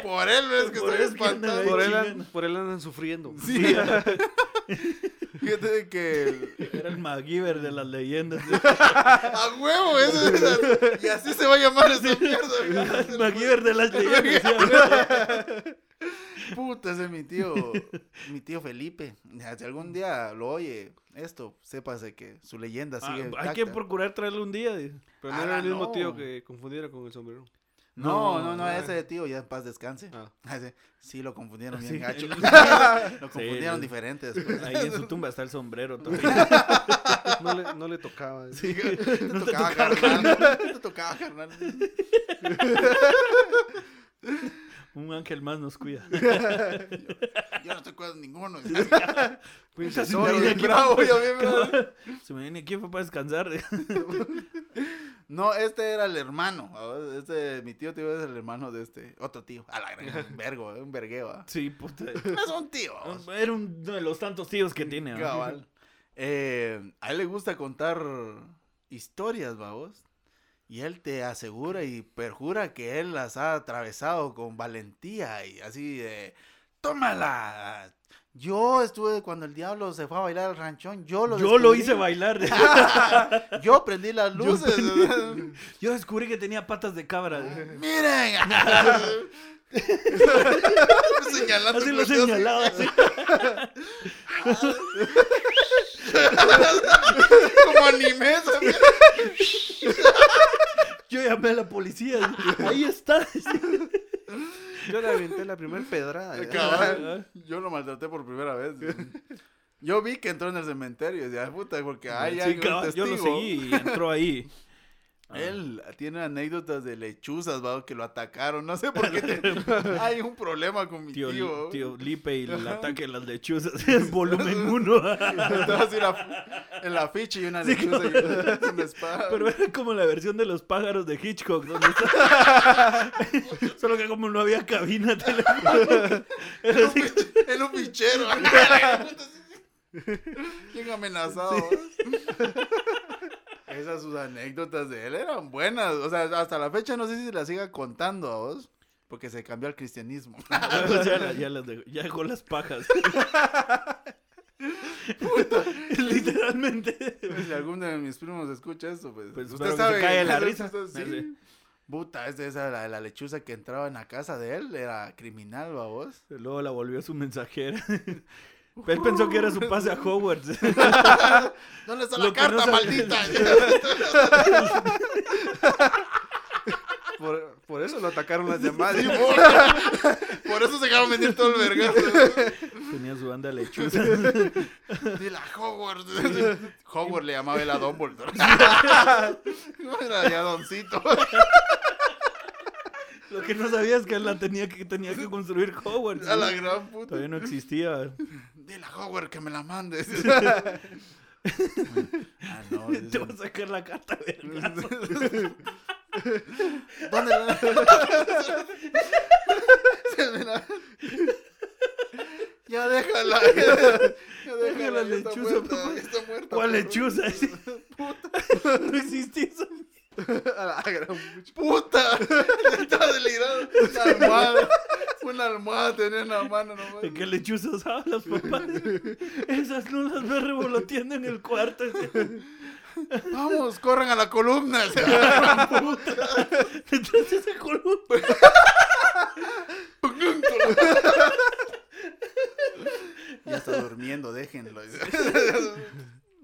por él ves que
Por
estoy espantado.
Por él, an- por él andan sufriendo.
Sí. Fíjate de que
Era el MacGyver de las leyendas.
a huevo, eso es- y así se va a llamar esa mierda.
El MacGyver de las leyendas.
Ese es mi tío, mi tío Felipe. Si algún día lo oye esto, sépase que su leyenda
Ah,
sigue
hay
intacta.
que procurar traerle un día.
Pero no
Ah,
era el mismo
no.
tío que confundiera con el sombrero.
No, no,
No,
no, ese tío ya en paz descanse.
Ah.
Ese, Sí, lo confundieron bien
Sí,
gacho. lo confundieron
Sí,
diferentes. pues.
Ahí en su tumba está el sombrero todavía.
No le, no le tocaba.
Sí.
Te
No te
tocaba,
tocaba,
carnal. Te tocaba, carnal.
Un ángel más nos cuida.
Yo no te cuido ninguno.
Pues,
Bien
aquí-
bravo, yo bien bravo.
Se me viene aquí fue para descansar.
No, este era el hermano. Este, mi tío, tío, es el hermano de este. Otro tío. A la gran, un vergo, un vergueo.
Sí, puta.
No es un tío.
Era uno de los tantos tíos que tiene.
Cabal. Eh, a él le gusta contar historias, vamos. Y él te asegura y perjura que él las ha atravesado con valentía y así de, tómala. Yo estuve cuando el diablo se fue a bailar al ranchón, yo lo
Yo lo hice bailar.
Yo prendí las
Yo
luces.
Yo descubrí que tenía patas de cabra.
Miren. Señalando
Así lo señalaba. así.
Como.
Yo llamé a la policía. Ahí está.
Yo le aventé la primera pedrada.
Cabal. Yo lo maltraté por primera vez. Yo vi que entró en el cementerio y decía, puta, porque hay
Sí,
alguien
cabal, yo lo
testigo.
seguí y entró ahí.
Él tiene anécdotas de lechuzas, va, que lo atacaron. No sé por qué. te- Hay un problema con mi
Tío,
tío.
tío Lipe y el ataque de las lechuzas. El volumen 1.
Estaba así la- en la ficha y una
Sí,
lechuza y una espada.
Pero era como la versión de los pájaros de Hitchcock. Donde está... Solo que como no había cabina telefónica. Era así.
en un fichero. Bien amenazado. Esas sus anécdotas de él eran buenas. O sea, hasta la fecha no sé si las siga contando a vos. Porque se cambió al cristianismo.
ya, la- ya las dejó, ya dejó las pajas. Literalmente.
si alguno de mis primos escucha esto, pues,
Pues
usted
espero que
sabe.
se caiga la risa.
Sí. Puta, esa, esa la, la lechuza que entraba en la casa de él era criminal, ¿va vos?
Luego la volvió su mensajera. Él pensó que era su pase a Hogwarts.
¿Dónde está
Lo
la
que
carta,
no sabe-
maldita?
Por, por eso lo atacaron las llamadas.
Sí, por, por eso se dejaron venir todo el vergazo.
Tenía su banda lechuza.
De la Hogwarts. Hogwarts le llamaba él a Dumbledore. No era ya Doncito.
Lo que no sabía es que él la tenía que, tenía que construir Hogwarts.
A la gran puta.
Todavía no existía.
De la Hogwarts que me la mandes. ah, no.
Te voy a sacar la carta, vergazo.
¿Dónde la... La- Ya déjala. Ya déjala.
Déjala,
ya está
lechuza,
muerta, está muerta,
¿Cuál lechuza? No existía eso.
A la gran.
¡Puta! Estaba delirando. Una almohada. Una almohada tenía en la mano nomás.
¿De qué lechuzas hablas, papá? Esas no las ves revoloteando en el cuarto.
Vamos, corran a la columna.
Detrás de esa columna.
ya está durmiendo, déjenlo.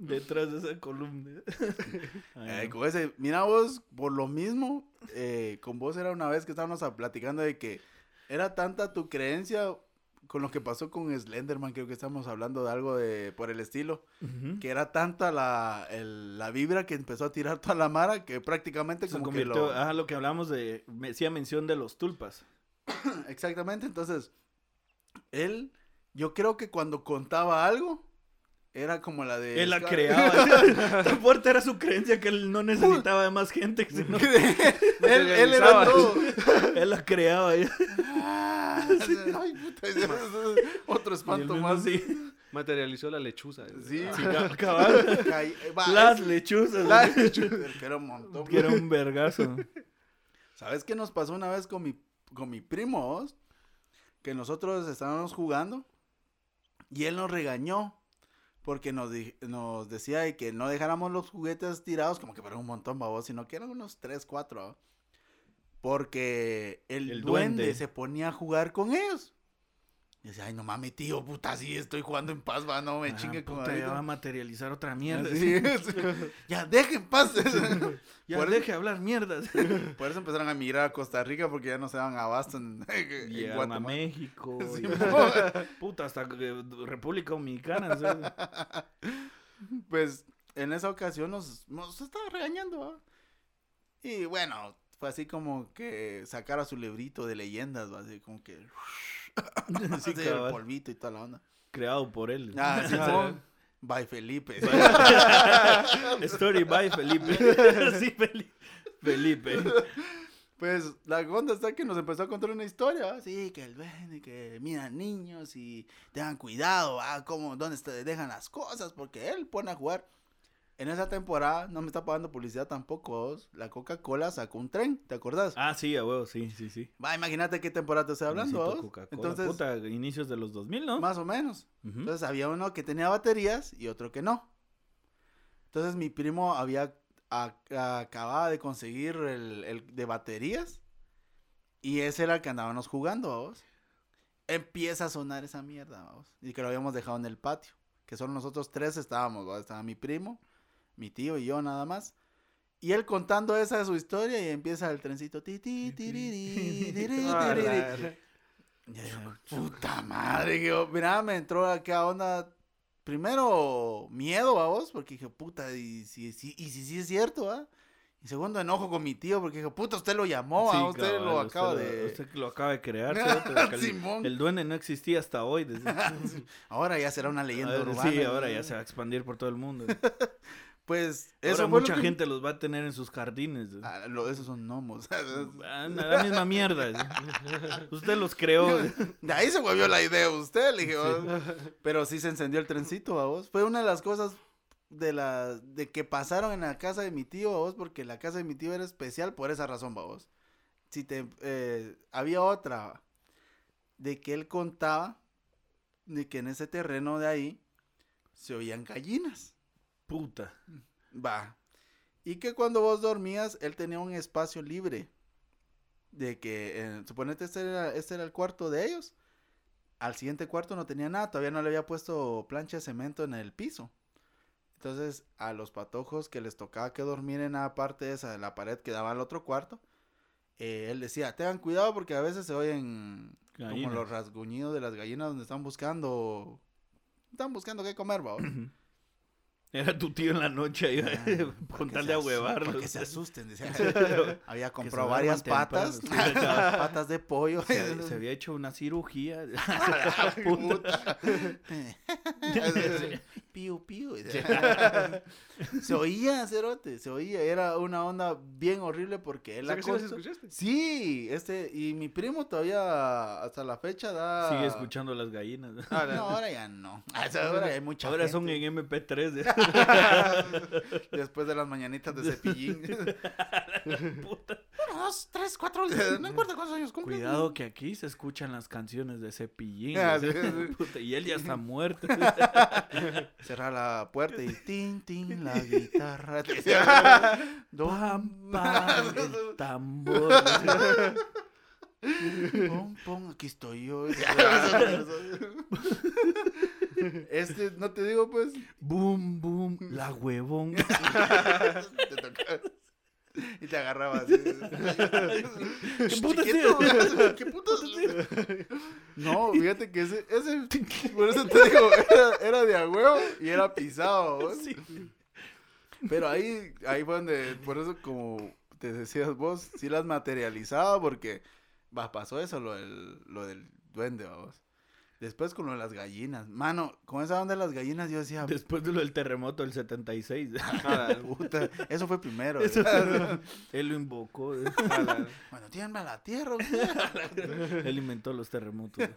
Detrás de esa columna. Ay,
Eh,
no.
con ese, mira vos, por lo mismo, eh, con vos era una vez que estábamos a- platicando de que era tanta tu creencia con lo que pasó con Slenderman, creo que estamos hablando de algo de por el estilo, que era tanta la, el- la vibra que empezó a tirar toda la mara que prácticamente
Se
como
convirtió,
que lo...
ah, lo que hablamos de, me hacía mención de los tulpas.
Exactamente, entonces, él, yo creo que cuando contaba algo, era como la de...
Él la creaba. Tan fuerte era su creencia que él no necesitaba de más gente. sino-
él, él era todo.
él la creaba.
Ah, Ay, puta, otro espanto más.
sí.
Materializó la lechuza.
Sí,
Sí, ca- cabal.
Va,
Las lechuzas.
la- que era un montón.
Que era un vergazo.
¿Sabes qué nos pasó una vez con mi, con mi primo? Que nosotros estábamos jugando y él nos regañó porque nos, di- nos decía de que no dejáramos los juguetes tirados como que fueran un montón, babos, sino que eran unos 3, 4. Porque el,
El
duende.
duende.
se ponía a jugar con ellos. Y decía, ay, no mames, tío, puta, sí, estoy jugando en paz, va, no me
Ah,
chingue con
puta, ya va a
ahorita".
materializar otra mierda.
Así es. ya, dejen paz.
Ya
Por-
deje hablar mierdas.
Por eso empezaron a migrar a Costa Rica porque ya no se daban abasto en, en
Llegaron a. México.
Sí,
y- puta, hasta eh, República Dominicana. ¿sabes?
Pues en esa ocasión nos, nos estaba regañando. ¿va? Y bueno, fue así como que sacara su librito de leyendas, ¿va? así como que
Sí,
el polvito y toda la onda.
Creado por él.
Ah, sí,
Ah.
Bye Felipe.
Story by Felipe. sí, Felipe.
Pues la onda está que nos empezó a contar una historia, sí, que el que miran niños y tengan cuidado, ¿va? Cómo, dónde se dejan las cosas, porque él pone a jugar. En esa temporada, no me está pagando publicidad tampoco, vos, la Coca-Cola sacó un tren, ¿te acordás?
Ah, sí, a huevo, sí, sí, sí.
Va, imagínate qué temporada te estoy hablando, vos.
Coca-Cola.
Entonces,
Puta, inicios de los 2000, ¿no?
más o menos. Entonces había uno que tenía baterías y otro que no. Entonces mi primo había a- acababa de conseguir el, el de baterías y ese era el que andábamos jugando, vamos. Empieza a sonar esa mierda, vamos. Y que lo habíamos dejado en el patio, que solo nosotros tres estábamos, estaba mi primo, mi tío y yo nada más. Y él contando esa de su historia y empieza el trencito. ti, ti, Puta madre, yo, mira, me entró acá onda. Primero, miedo a vos, porque dije, puta, y si, si, y si sí es cierto, ¿ah? Y segundo, enojo con mi tío, porque dije, puta, usted lo llamó,
Sí,
¿ah? Usted lo acaba
usted
de.
Usted lo acaba de crear.
Simón.
el duende no existía hasta hoy. desde-
Ahora ya será una leyenda
Ahora-
urbana.
Sí, ahora ya se va a expandir por todo el mundo.
Pues, eso
mucha
que-
gente los va a tener en sus jardines.
Ah, lo- esos son gnomos.
Ah, La misma mierda. Usted los creó.
De ahí se volvió la idea de usted, le dije, "Oh". pero sí se encendió el trencito a vos. Fue una de las cosas de la de que pasaron en la casa de mi tío a vos, porque la casa de mi tío era especial por esa razón, a vos. Si te eh, había otra de que él contaba de que en ese terreno de ahí se oían gallinas.
Puta.
Va. Y que cuando vos dormías, él tenía un espacio libre. De que, eh, suponete, este era, este era el cuarto de ellos. Al siguiente cuarto no tenía nada, todavía no le había puesto plancha de cemento en el piso. Entonces, a los patojos que les tocaba que dormir en la parte esa de la pared que daba al otro cuarto, eh, él decía, tengan cuidado porque a veces se oyen como los rasguñidos de las gallinas donde están buscando, están buscando qué comer, ¿va?
Era tu tío en la noche ahí,
Ah,
con tal de.
Para que se asusten, decía. Había comprado varias patas, patas de pollo.
Se, se había hecho una cirugía.
Puta. Piu, piu. Se oía, cerote, se oía. Era una onda bien horrible porque él
¿Sí
la
sí las
contó-
escuchaste?
Sí, este, y mi primo todavía hasta la fecha da.
Sigue escuchando las gallinas.
Ah,
No,
la-
ahora ya no. Ahora hay mucha
Ahora son en MP3.
Después de las mañanitas de cepillín.
Puta.
Uno, dos, tres, cuatro. No importa cuántos años cumples.
Cuidado que aquí se escuchan las canciones de Cepillín.
Ah,
o sea,
sí, sí.
puta, y él ya está muerto.
Cerrar la puerta y tin, tin, la guitarra.
Pam, pam, el tambor.
Pon, pon, aquí estoy yo. Este, no te digo, pues.
Boom, boom, la huevón.
te tocaba. Y te agarraba así.
¿Qué putas tienes?
¿Qué putas? No, fíjate que ese, ese, por eso te digo, era, era de a huevo y era pisado.
Sí.
Pero ahí, ahí fue donde, por eso como te decías vos, sí las materializaba porque va, pasó eso, lo del, lo del duende, vamos. Después con lo de las gallinas. Mano, con esa onda de las gallinas yo decía,
Después de lo del terremoto del 76.
Ah,
puta, eso fue primero.
Él lo invocó. ¿eh?
bueno, tiembla la tierra.
él inventó los terremotos.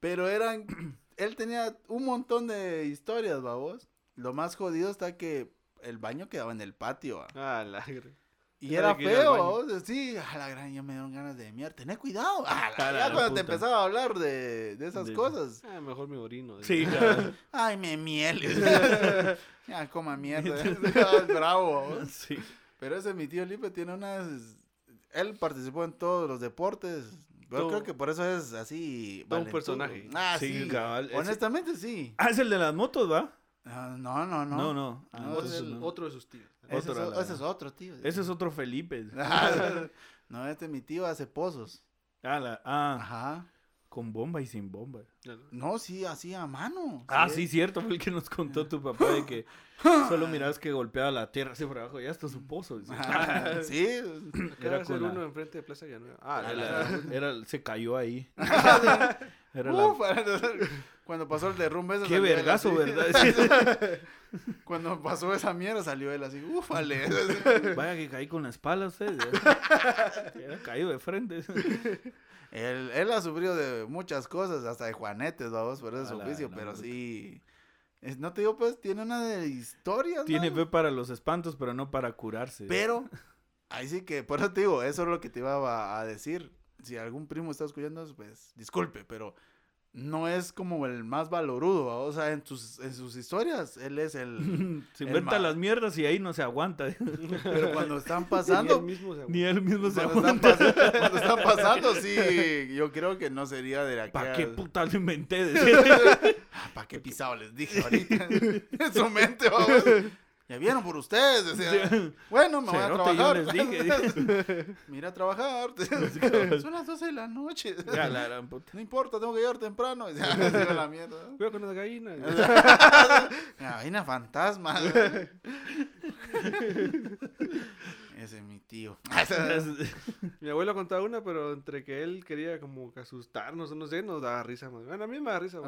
Pero eran, él tenía un montón de historias, babos. Lo más jodido está que el baño quedaba en el patio. ¿va?
a la
Y
Era
feo. Sí, a la gran, ya me dieron ganas de mierda. Tené cuidado. A la-
A la
ya cuando te empezaba a hablar de, de esas
De-
cosas.
Ah, mejor me orino.
Sí, claro.
Ay, me miel. ya, coma mierda. Bravo.
Sí.
Pero ese mi tío Lipe tiene unas. Él participó en todos los deportes. Yo
Todo-
creo que por eso es así.
todo un personaje.
Ah,
Sí,
sí.
cabal, ese-
Honestamente, sí.
Ah, es el de las motos, ¿va?
Ah, no, no, no.
No, no. Ah,
No,
el-
no.
otro de sus tíos.
Ese,
Otro,
es, ese es otro, tío.
Ese es otro Felipe.
no, este mi tío hace pozos.
Ah, la- ah,
Ajá.
con bomba y sin bomba.
No, sí, así a mano.
Ah, sí, cierto, fue el que nos contó tu papá de que solo mirabas que golpeaba la tierra así por abajo, ya está su pozo. dice.
Ajá, sí.
Era
Era con la-
uno enfrente de Plaza Villanueva. Ah, la-
la- era- se cayó ahí. Era la-
Uf, cuando pasó el derrumbe ese
Qué vergazo. ¿verdad?
Cuando pasó esa mierda salió él así, ufale.
Vaya que caí con la espalda usted. Era caído de frente.
Él, él ha sufrido de muchas cosas, hasta de juanetes, vamos, por ese oficio, pero
puta.
sí. es- no te digo, pues, tiene una de historias,
Tiene fe para los espantos, pero no para curarse.
Pero, ahí sí que, por eso te digo, eso es lo que te iba a, a decir. Si algún primo está escuchando, pues, disculpe, pero no es como el más valorudo, ¿va? o sea, en, tus, en sus historias, él es el...
se
el
inventa las mierdas y ahí no se aguanta.
Pero cuando están
Ni él
pasando...
mismo se
Ni él mismo se
Cuando están,
aguanta.
pas- cuando están pasando, sí, yo creo que no sería de la
¿Para qué puta lo inventé? Decía.
¿Para qué pisado les dije ahorita? en su mente, vamos. Ya vieron por ustedes. decía. Bueno, me voy a
yo
trabajar.
les dije.
Mira a trabajar. Son las 12 de la noche.
Ya, la gran puta.
No importa, tengo que llegar temprano. La mierda.
Cuidado con las gallinas.
La vaina fantasma. Ese es mi tío.
Mi abuelo contaba una, pero entre que él quería como que asustarnos, no sé, nos daba risa. más. Bueno, a mí me da risa.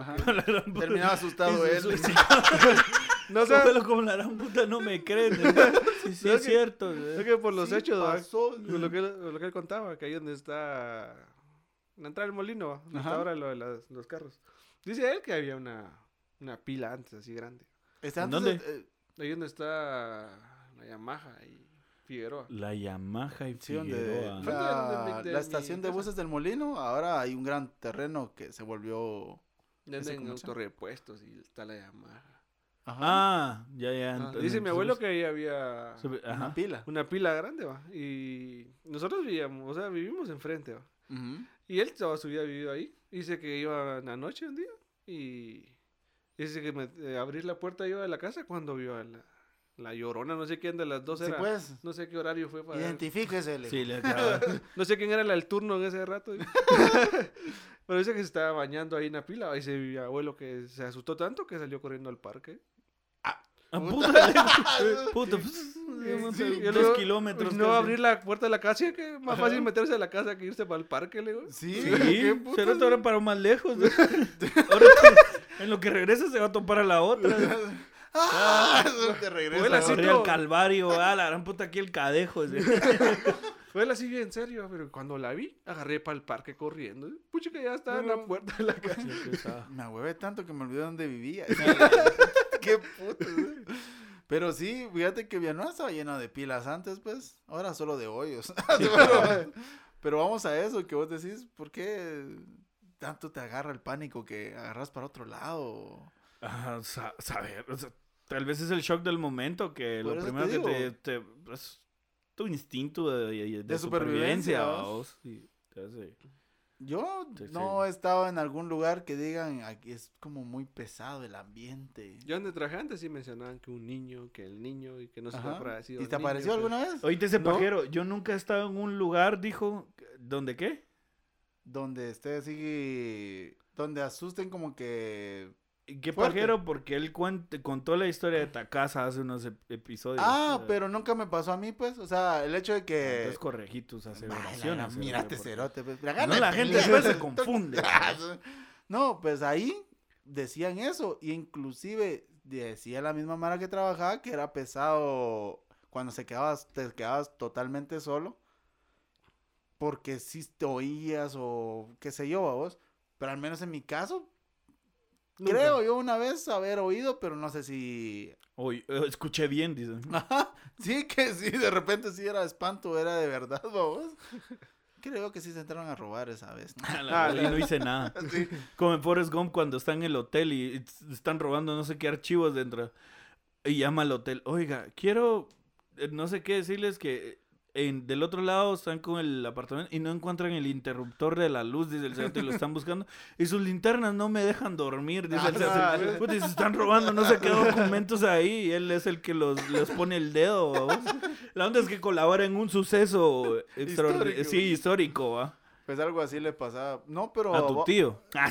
Terminaba asustado él.
No sé,
abuelo como la gran puta no me creen. Sí, sí, es
que-
cierto.
es que por los
Sí
hechos, lo que, lo que él contaba, que ahí donde está la entrada del molino, ¿va? donde está
Ajá.
ahora lo de las- los carros. Dice él que había una, una pila antes, así grande.
Está
¿En
antes,
dónde?
eh,
Ahí donde está la Yamaha y Figueroa.
La Yamaha y
Sí,
Figueroa.
La, estación de buses del Molino, ahora hay un gran terreno que se volvió...
Autorrepuestos y está la Yamaha.
Ajá,
Ah, ya, ya.
Ah,
entonces-
dice mi abuelo que ahí había
una
Ajá.
pila.
una pila grande, va. Y nosotros vivíamos, o sea, vivimos enfrente, va. Y él toda su vida vivido ahí. Dice que iba en la noche un día y dice que me, eh, abrir la puerta iba de la casa cuando vio a la, la llorona, no sé quién de las dos
Sí,
era.
pues,
No sé qué horario fue para
identifíquese. le
Sí, le.
No sé quién era del turno en ese rato. Pero dice que se estaba bañando ahí en la pila. Dice mi abuelo que se asustó tanto que salió corriendo al parque.
Ah,
Puta.
puta, puta,
Sí,
dos kilómetros.
No abrir la puerta de la casa, que más
Ajá.
fácil meterse a la casa que irse para el parque, le digo.
Sí,
Sí,
qué
pero ahora para más lejos. Ahora que- en lo que regresa se va a topar a la otra.
Ah, te regresa.
Vuela así
al calvario, ah, la gran puta aquí el cadejo. ¿sí?
Fue así bien serio, pero cuando la vi, agarré para el parque corriendo. Pucha que ya estaba en la puerta de la casa.
Me ahuevé tanto que me olvidé dónde vivía. qué puto. Pero sí, fíjate que Villanueva estaba lleno de pilas antes, pues. Ahora solo de hoyos. pero, pero vamos a eso que vos decís, ¿por qué tanto te agarra el pánico que agarras para otro lado?
Ah, sa- saber, o sea, tal vez es el shock del momento que
Por
lo primero
te
que te, es tu instinto de, de- de
supervivencia,
supervivencia.
Yo
Sí,
no
sí.
he estado en algún lugar que digan, aquí es como muy pesado el ambiente.
Yo donde trabajé antes sí mencionaban que un niño, que el niño y que no se para
¿Y te apareció alguna vez?
Oíste ese
No.
pajero, yo nunca he estado en un lugar, dijo, ¿dónde qué?
Donde esté así, donde asusten como que...
¿Y ¿Qué
Fuerte.
pajero? Porque él cuente- contó la historia de Takasa hace unos ep- episodios.
Ah,
o sea,
pero nunca me pasó a mí, pues. O sea, el hecho de que...
Entonces corregí tus aseveraciones.
Mírate,
porque-
cerote. pues.
No, la gente después se confunde.
No, pues ahí decían eso. Y inclusive decía la misma Mara que trabajaba que era pesado cuando se quedabas, te quedabas totalmente solo. Porque si te oías o qué sé yo, a vos. Pero al menos en mi caso,
Nunca.
creo yo una vez haber oído, pero no sé si
Oye, eh, escuché bien, dicen.
Ajá, sí, que sí, de repente sí era espanto, era de verdad, vamos. Creo que sí se entraron a robar esa vez.
Ah, y no hice nada.
Sí.
Como en Forrest Gump cuando están en el hotel y y están robando no sé qué archivos dentro. Y llama al hotel. Oiga, quiero eh, no sé qué decirles que en, del otro lado están con el apartamento y no encuentran el interruptor de la luz, dice el cerote, y lo están buscando. Y sus linternas no me dejan dormir, dice el
Ah.
Puta, y se están robando no sé qué documentos ahí y él es el que los, les pone el dedo. La onda es que colabora en un suceso.
Histórico.
Sí, histórico, ¿va?
Pues algo así le pasaba. No, pero.
A tu tío. Ah,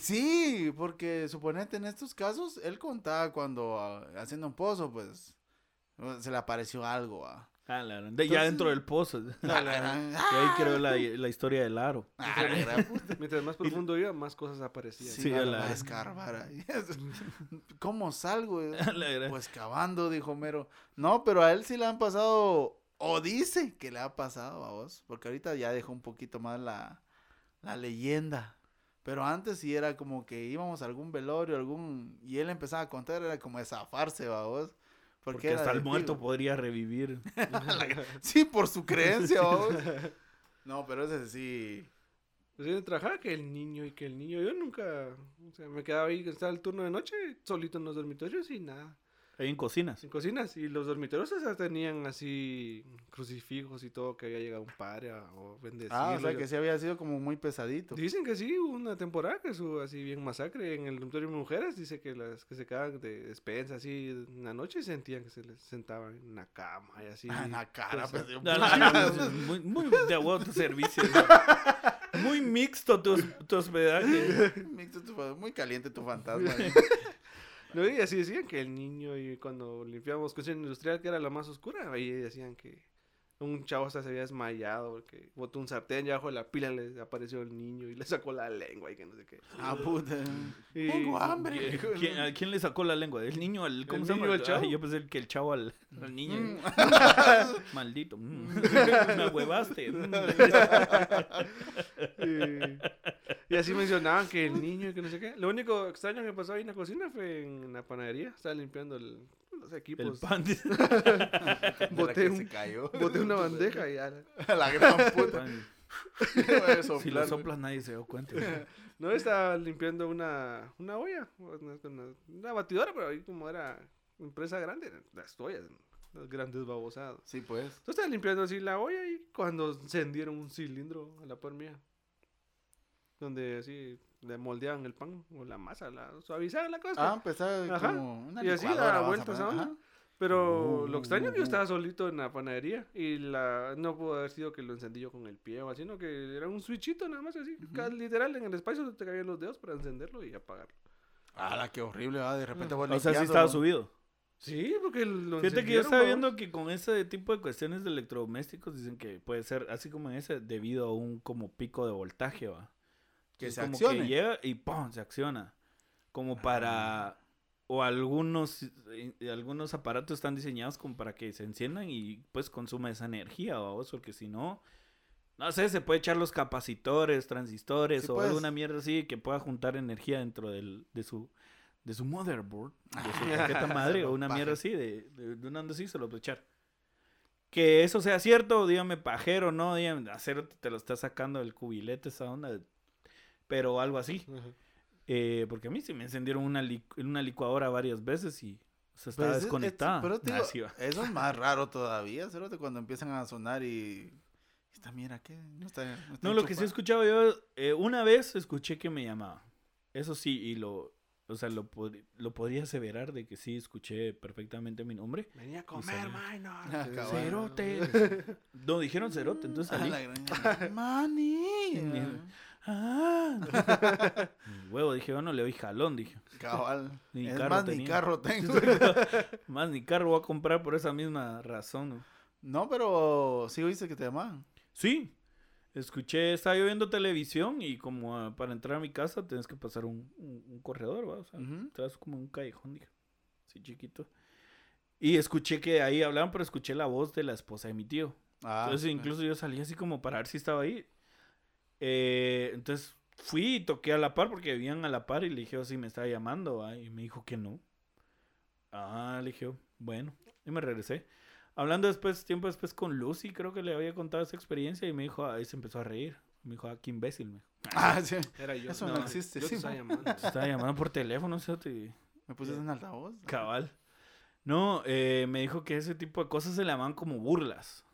sí.
Porque suponete en estos casos, él contaba cuando ah, haciendo un pozo, pues se le apareció algo. ah.
Ah, la gran- de- ya
Entonces-
dentro del pozo.
La gran-
Y ahí creo la, la historia del aro.
Ah, la gran puta.
Mientras más profundo iba, más cosas aparecían.
Sí,
Sí,
a la escarbar ahí. ¿Cómo salgo?
La gran-
Pues cavando, dijo Mero. No, pero a él sí le han pasado, o dice que le ha pasado a vos, porque ahorita ya dejó un poquito más la, la leyenda. Pero antes sí era como que íbamos a algún velorio, algún... Y él empezaba a contar, era como de zafarse, va vos.
Porque hasta el muerto podría revivir.
Sí, por su creencia, vos. No, pero ese sí...
Pues yo trabajaba que el niño y que el niño. Yo nunca. O sea, me quedaba ahí, estaba el turno de noche, solito en los dormitorios y nada.
Ahí en cocinas.
Sin cocinas. Y los dormitorios o sea, tenían así crucifijos y todo, que había llegado un padre a, o.
Ah, o sea que sí había sido como muy pesadito.
Dicen que sí, hubo una temporada que hubo así bien masacre en el dormitorio de mujeres. Dice que las que se quedaban de despensa así en la noche sentían que se les sentaban en la cama y así.
Ah, en la cara,
pues,
pues,
No, no, no, no, muy, muy de huevo tu servicio. Muy mixto tu, tu hospedaje.
Mixto tu fa- Muy caliente tu fantasma.
No, y así decían que el niño, y cuando limpiábamos cocina industrial, que era la más oscura, ahí decían que un chavo hasta se había desmayado porque botó un sartén y abajo de la pila le apareció el niño y le sacó la lengua y que no sé qué.
ah, puta.
Y-
Tengo hambre.
¿Quién, a quién le sacó la lengua? ¿El niño al cómo
¿El
se
niño
llama?
al chavo?
Ay, yo pensé que el chavo al, al niño.
Mm.
Maldito. mm. Me huevaste. mm.
Y, y así mencionaban que el niño y que no sé qué. Lo único extraño que pasó ahí en la cocina fue en la panadería. Estaba limpiando el- los
El
equipos.
pan. dice.
De la
Boté un-
se cayó.
Boté una bandeja y ya.
la gran puta.
Pan. Si lo soplas nadie se da cuenta.
No, estaba limpiando una, una olla, una, una- una batidora, pero ahí como era empresa grande, las ollas, las grandes babosadas.
Sí, pues.
Entonces estaba limpiando así la olla y cuando encendieron un cilindro a la par mía, donde así le moldeaban el pan o la masa, la suavizaban la cosa.
Ah, empezaba
Ajá.
como una
Y así daba
a
vueltas
Ajá.
onda. Pero
Uh,
lo extraño es que yo
uh, uh.
estaba solito en la panadería y la no pudo haber sido que lo encendí yo con el pie o así, sino que era un switchito nada más así, literal en el espacio te caían los dedos para encenderlo y apagarlo.
Ah, qué horrible, va. De repente vos
O sea, sí estaba
¿no?
subido.
Sí, porque lo
Fíjate que yo estaba
¿no?
viendo que con ese tipo de cuestiones de electrodomésticos dicen que puede ser así como en ese debido a un como pico de voltaje, va.
Que
Es
se
como
accione.
que llega y ¡pum! se acciona. Como para o algunos algunos aparatos están diseñados como para que se enciendan y pues consuma esa energía, vamos, porque si no no sé, se puede echar los capacitores, transistores
Sí,
o
pues.
alguna mierda así que pueda juntar energía dentro del, de su de su motherboard, de su tarjeta madre o una mierda así, de, de, de una onda así, se lo puede echar. Que eso sea cierto, dígame pajero, no, dígame, acero te lo está sacando del cubilete esa onda, pero algo así. Eh, porque a mí sí me encendieron una, li- una licuadora varias veces y o sea, estaba
Pues es-
desconectada.
pero te
Ah,
digo,
sí
eso es más raro todavía, cerote, cuando empiezan a sonar y... Esta mira, ¿qué? No, está, está
No, lo que sí escuchado yo, eh, una vez escuché que me llamaba. Eso sí, y lo, o sea, lo, pod- lo podría aseverar de que sí escuché perfectamente mi nombre.
Venía a comer, minor.
Ah, cabal.
Cerote. No, dijeron cerote, entonces
Ah,
salí.
Mani.
Ah. Huevo, dije, bueno, le doy jalón, dije.
Cabal.
Ni
es
carro
más, ni carro tengo.
Más ni carro voy a comprar por esa misma razón. ¿no?
no, pero sí oíste que te llamaban.
Sí. escuché, estaba yo viendo televisión y como ah, para entrar a mi casa tienes que pasar un, un- un corredor, ¿va? O sea,
Ujú.
te vas como un callejón, dije, así chiquito. Y escuché que ahí hablaban, pero escuché la voz de la esposa de mi tío.
Ah,
Entonces incluso yo salí así como para ver si estaba ahí. Eh, entonces fui y toqué a la par porque vivían a la par y le dije "Oh, si me estaba llamando. ¿va? Y me dijo que no. Ah, le dije, bueno. Y me regresé. Hablando después, tiempo después con Lucy, creo que le había contado esa experiencia y me dijo, ahí se empezó a reír. Me dijo, ah, qué imbécil. Me,
Ah, sí.
Era yo.
Eso no existe,
Yo
sí,
te estaba llamando.
Te estaba llamando por teléfono, ¿sí? Te-
Me puse en altavoz.
Cabal. No, eh, me dijo que ese tipo de cosas se le llaman como burlas.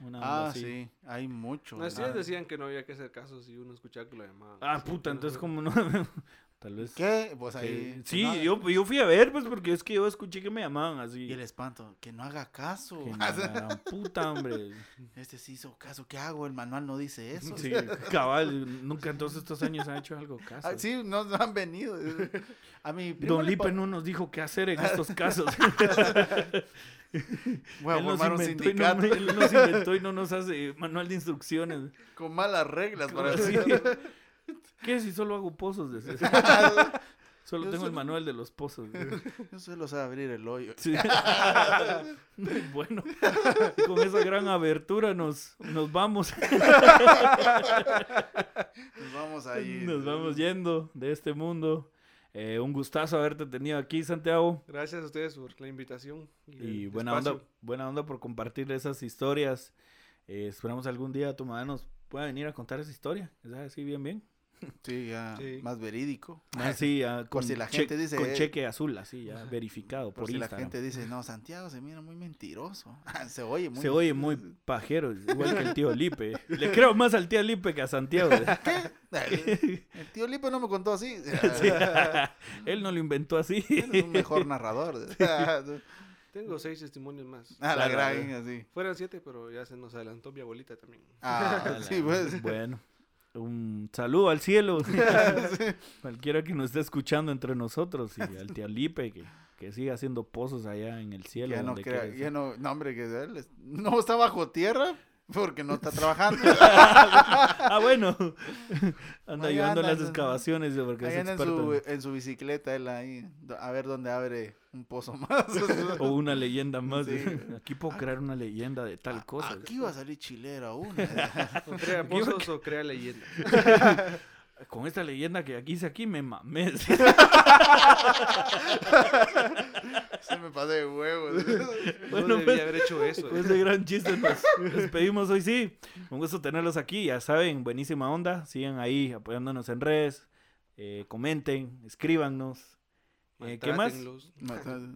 Una
Ah,
así.
sí. Hay mucho.
Así
Ah.
decían que no había que hacer caso si uno escuchaba que lo llamaban.
Ah, puta, entonces como no... Tal vez...
¿Qué? Pues ahí. que
Sí,
no
yo, yo fui a ver, pues, porque es que yo escuché que me llamaban así.
Y el espanto, que no haga caso.
Que no, puta, hombre.
Este sí hizo caso. ¿Qué hago? El manual no dice eso.
Sí, cabal, nunca en todos estos años han hecho algo caso.
Ah, sí, no no han venido. A mi
Don Lipe no nos dijo qué hacer en estos casos.
A
él, nos
un
inventó y no, él nos inventó y no nos hace manual de instrucciones.
con malas reglas para
Sí.
decir.
¿Qué si solo hago pozos? Decía. Solo
Yo
tengo el manual de los pozos.
Yo solo sé abrir el hoyo.
Sí. bueno, con esa gran abertura nos, nos vamos.
Nos vamos ahí.
Nos vamos yendo de este mundo. Eh, un gustazo haberte tenido aquí, Santiago.
Gracias a ustedes por la invitación.
Y buena onda, buena onda por compartir esas historias. Eh, esperamos algún día tu mamá nos pueda venir a contar esa historia. ¿Es así bien, bien?
Sí, ya
Sí.
más verídico.
Así, ah, con,
si la
che-
gente dice,
con
eh,
cheque azul, así, ya verificado por,
Por si la gente dice, no, Santiago se mira muy mentiroso. Se oye muy
Se oye muy pajero, igual que el tío Lipe. Le creo más al tío Lipe que a Santiago.
El, el tío Lipe no me contó así.
Sí. Él no lo inventó así.
Él es un mejor narrador.
Tengo seis testimonios más.
A la
Claro,
gran, así.
Fueran siete, pero ya se nos adelantó mi abuelita también.
Ah, sí, pues.
Bueno, un saludo al cielo. Cualquiera que nos esté escuchando entre nosotros y al tío Lipe que, que siga haciendo pozos allá en el cielo.
Ya no
donde
crea,
quiera
ya no, no, hombre, que él es- no está bajo tierra porque no está trabajando.
ah, bueno. Anda
Ahí
ayudando en las excavaciones porque
Ahí
es
anda en
experto.
su, en su bicicleta, él ahí, a ver dónde abre un pozo más.
O una leyenda más.
Sí.
Aquí puedo crear una leyenda de tal cosa.
Aquí va a salir chilera una.
O crea pozos o crea leyenda.
Con esta leyenda que aquí hice aquí me mamé.
Se me pasé de huevos.
Bueno,
no debía
pues,
haber hecho eso.
Con ese gran chiste nos despedimos hoy, sí. Un gusto tenerlos aquí, ya saben, buenísima onda. Sigan ahí apoyándonos en redes, eh, comenten, escríbanos. Eh, ¿Qué más?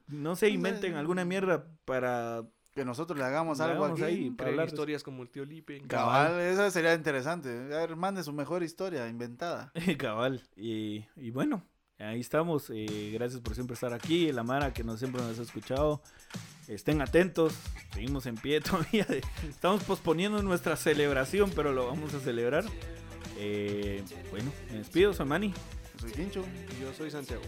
No se inventen alguna mierda para...
Que nosotros le hagamos
Le
algo
hagamos
aquí.
ahí. para hablar
historias como el tío Lipe.
Cabal, esa sería interesante. A ver, mande su mejor historia inventada.
Cabal. Y, y bueno, ahí estamos. eh, gracias por siempre estar aquí. La Mara que nos, siempre nos ha escuchado. Estén atentos. Seguimos en pie todavía. Estamos posponiendo nuestra celebración, pero lo vamos a celebrar. Eh, bueno, me despido, soy Manny.
Soy Quincho.
Y Yo soy Santiago.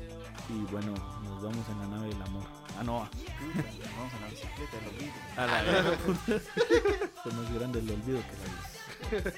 Y bueno, nos vamos en la nave del amor. Ah, no. a-
Vamos a la bicicleta, lo olvido.
A la Fue más grande el olvido que la vida.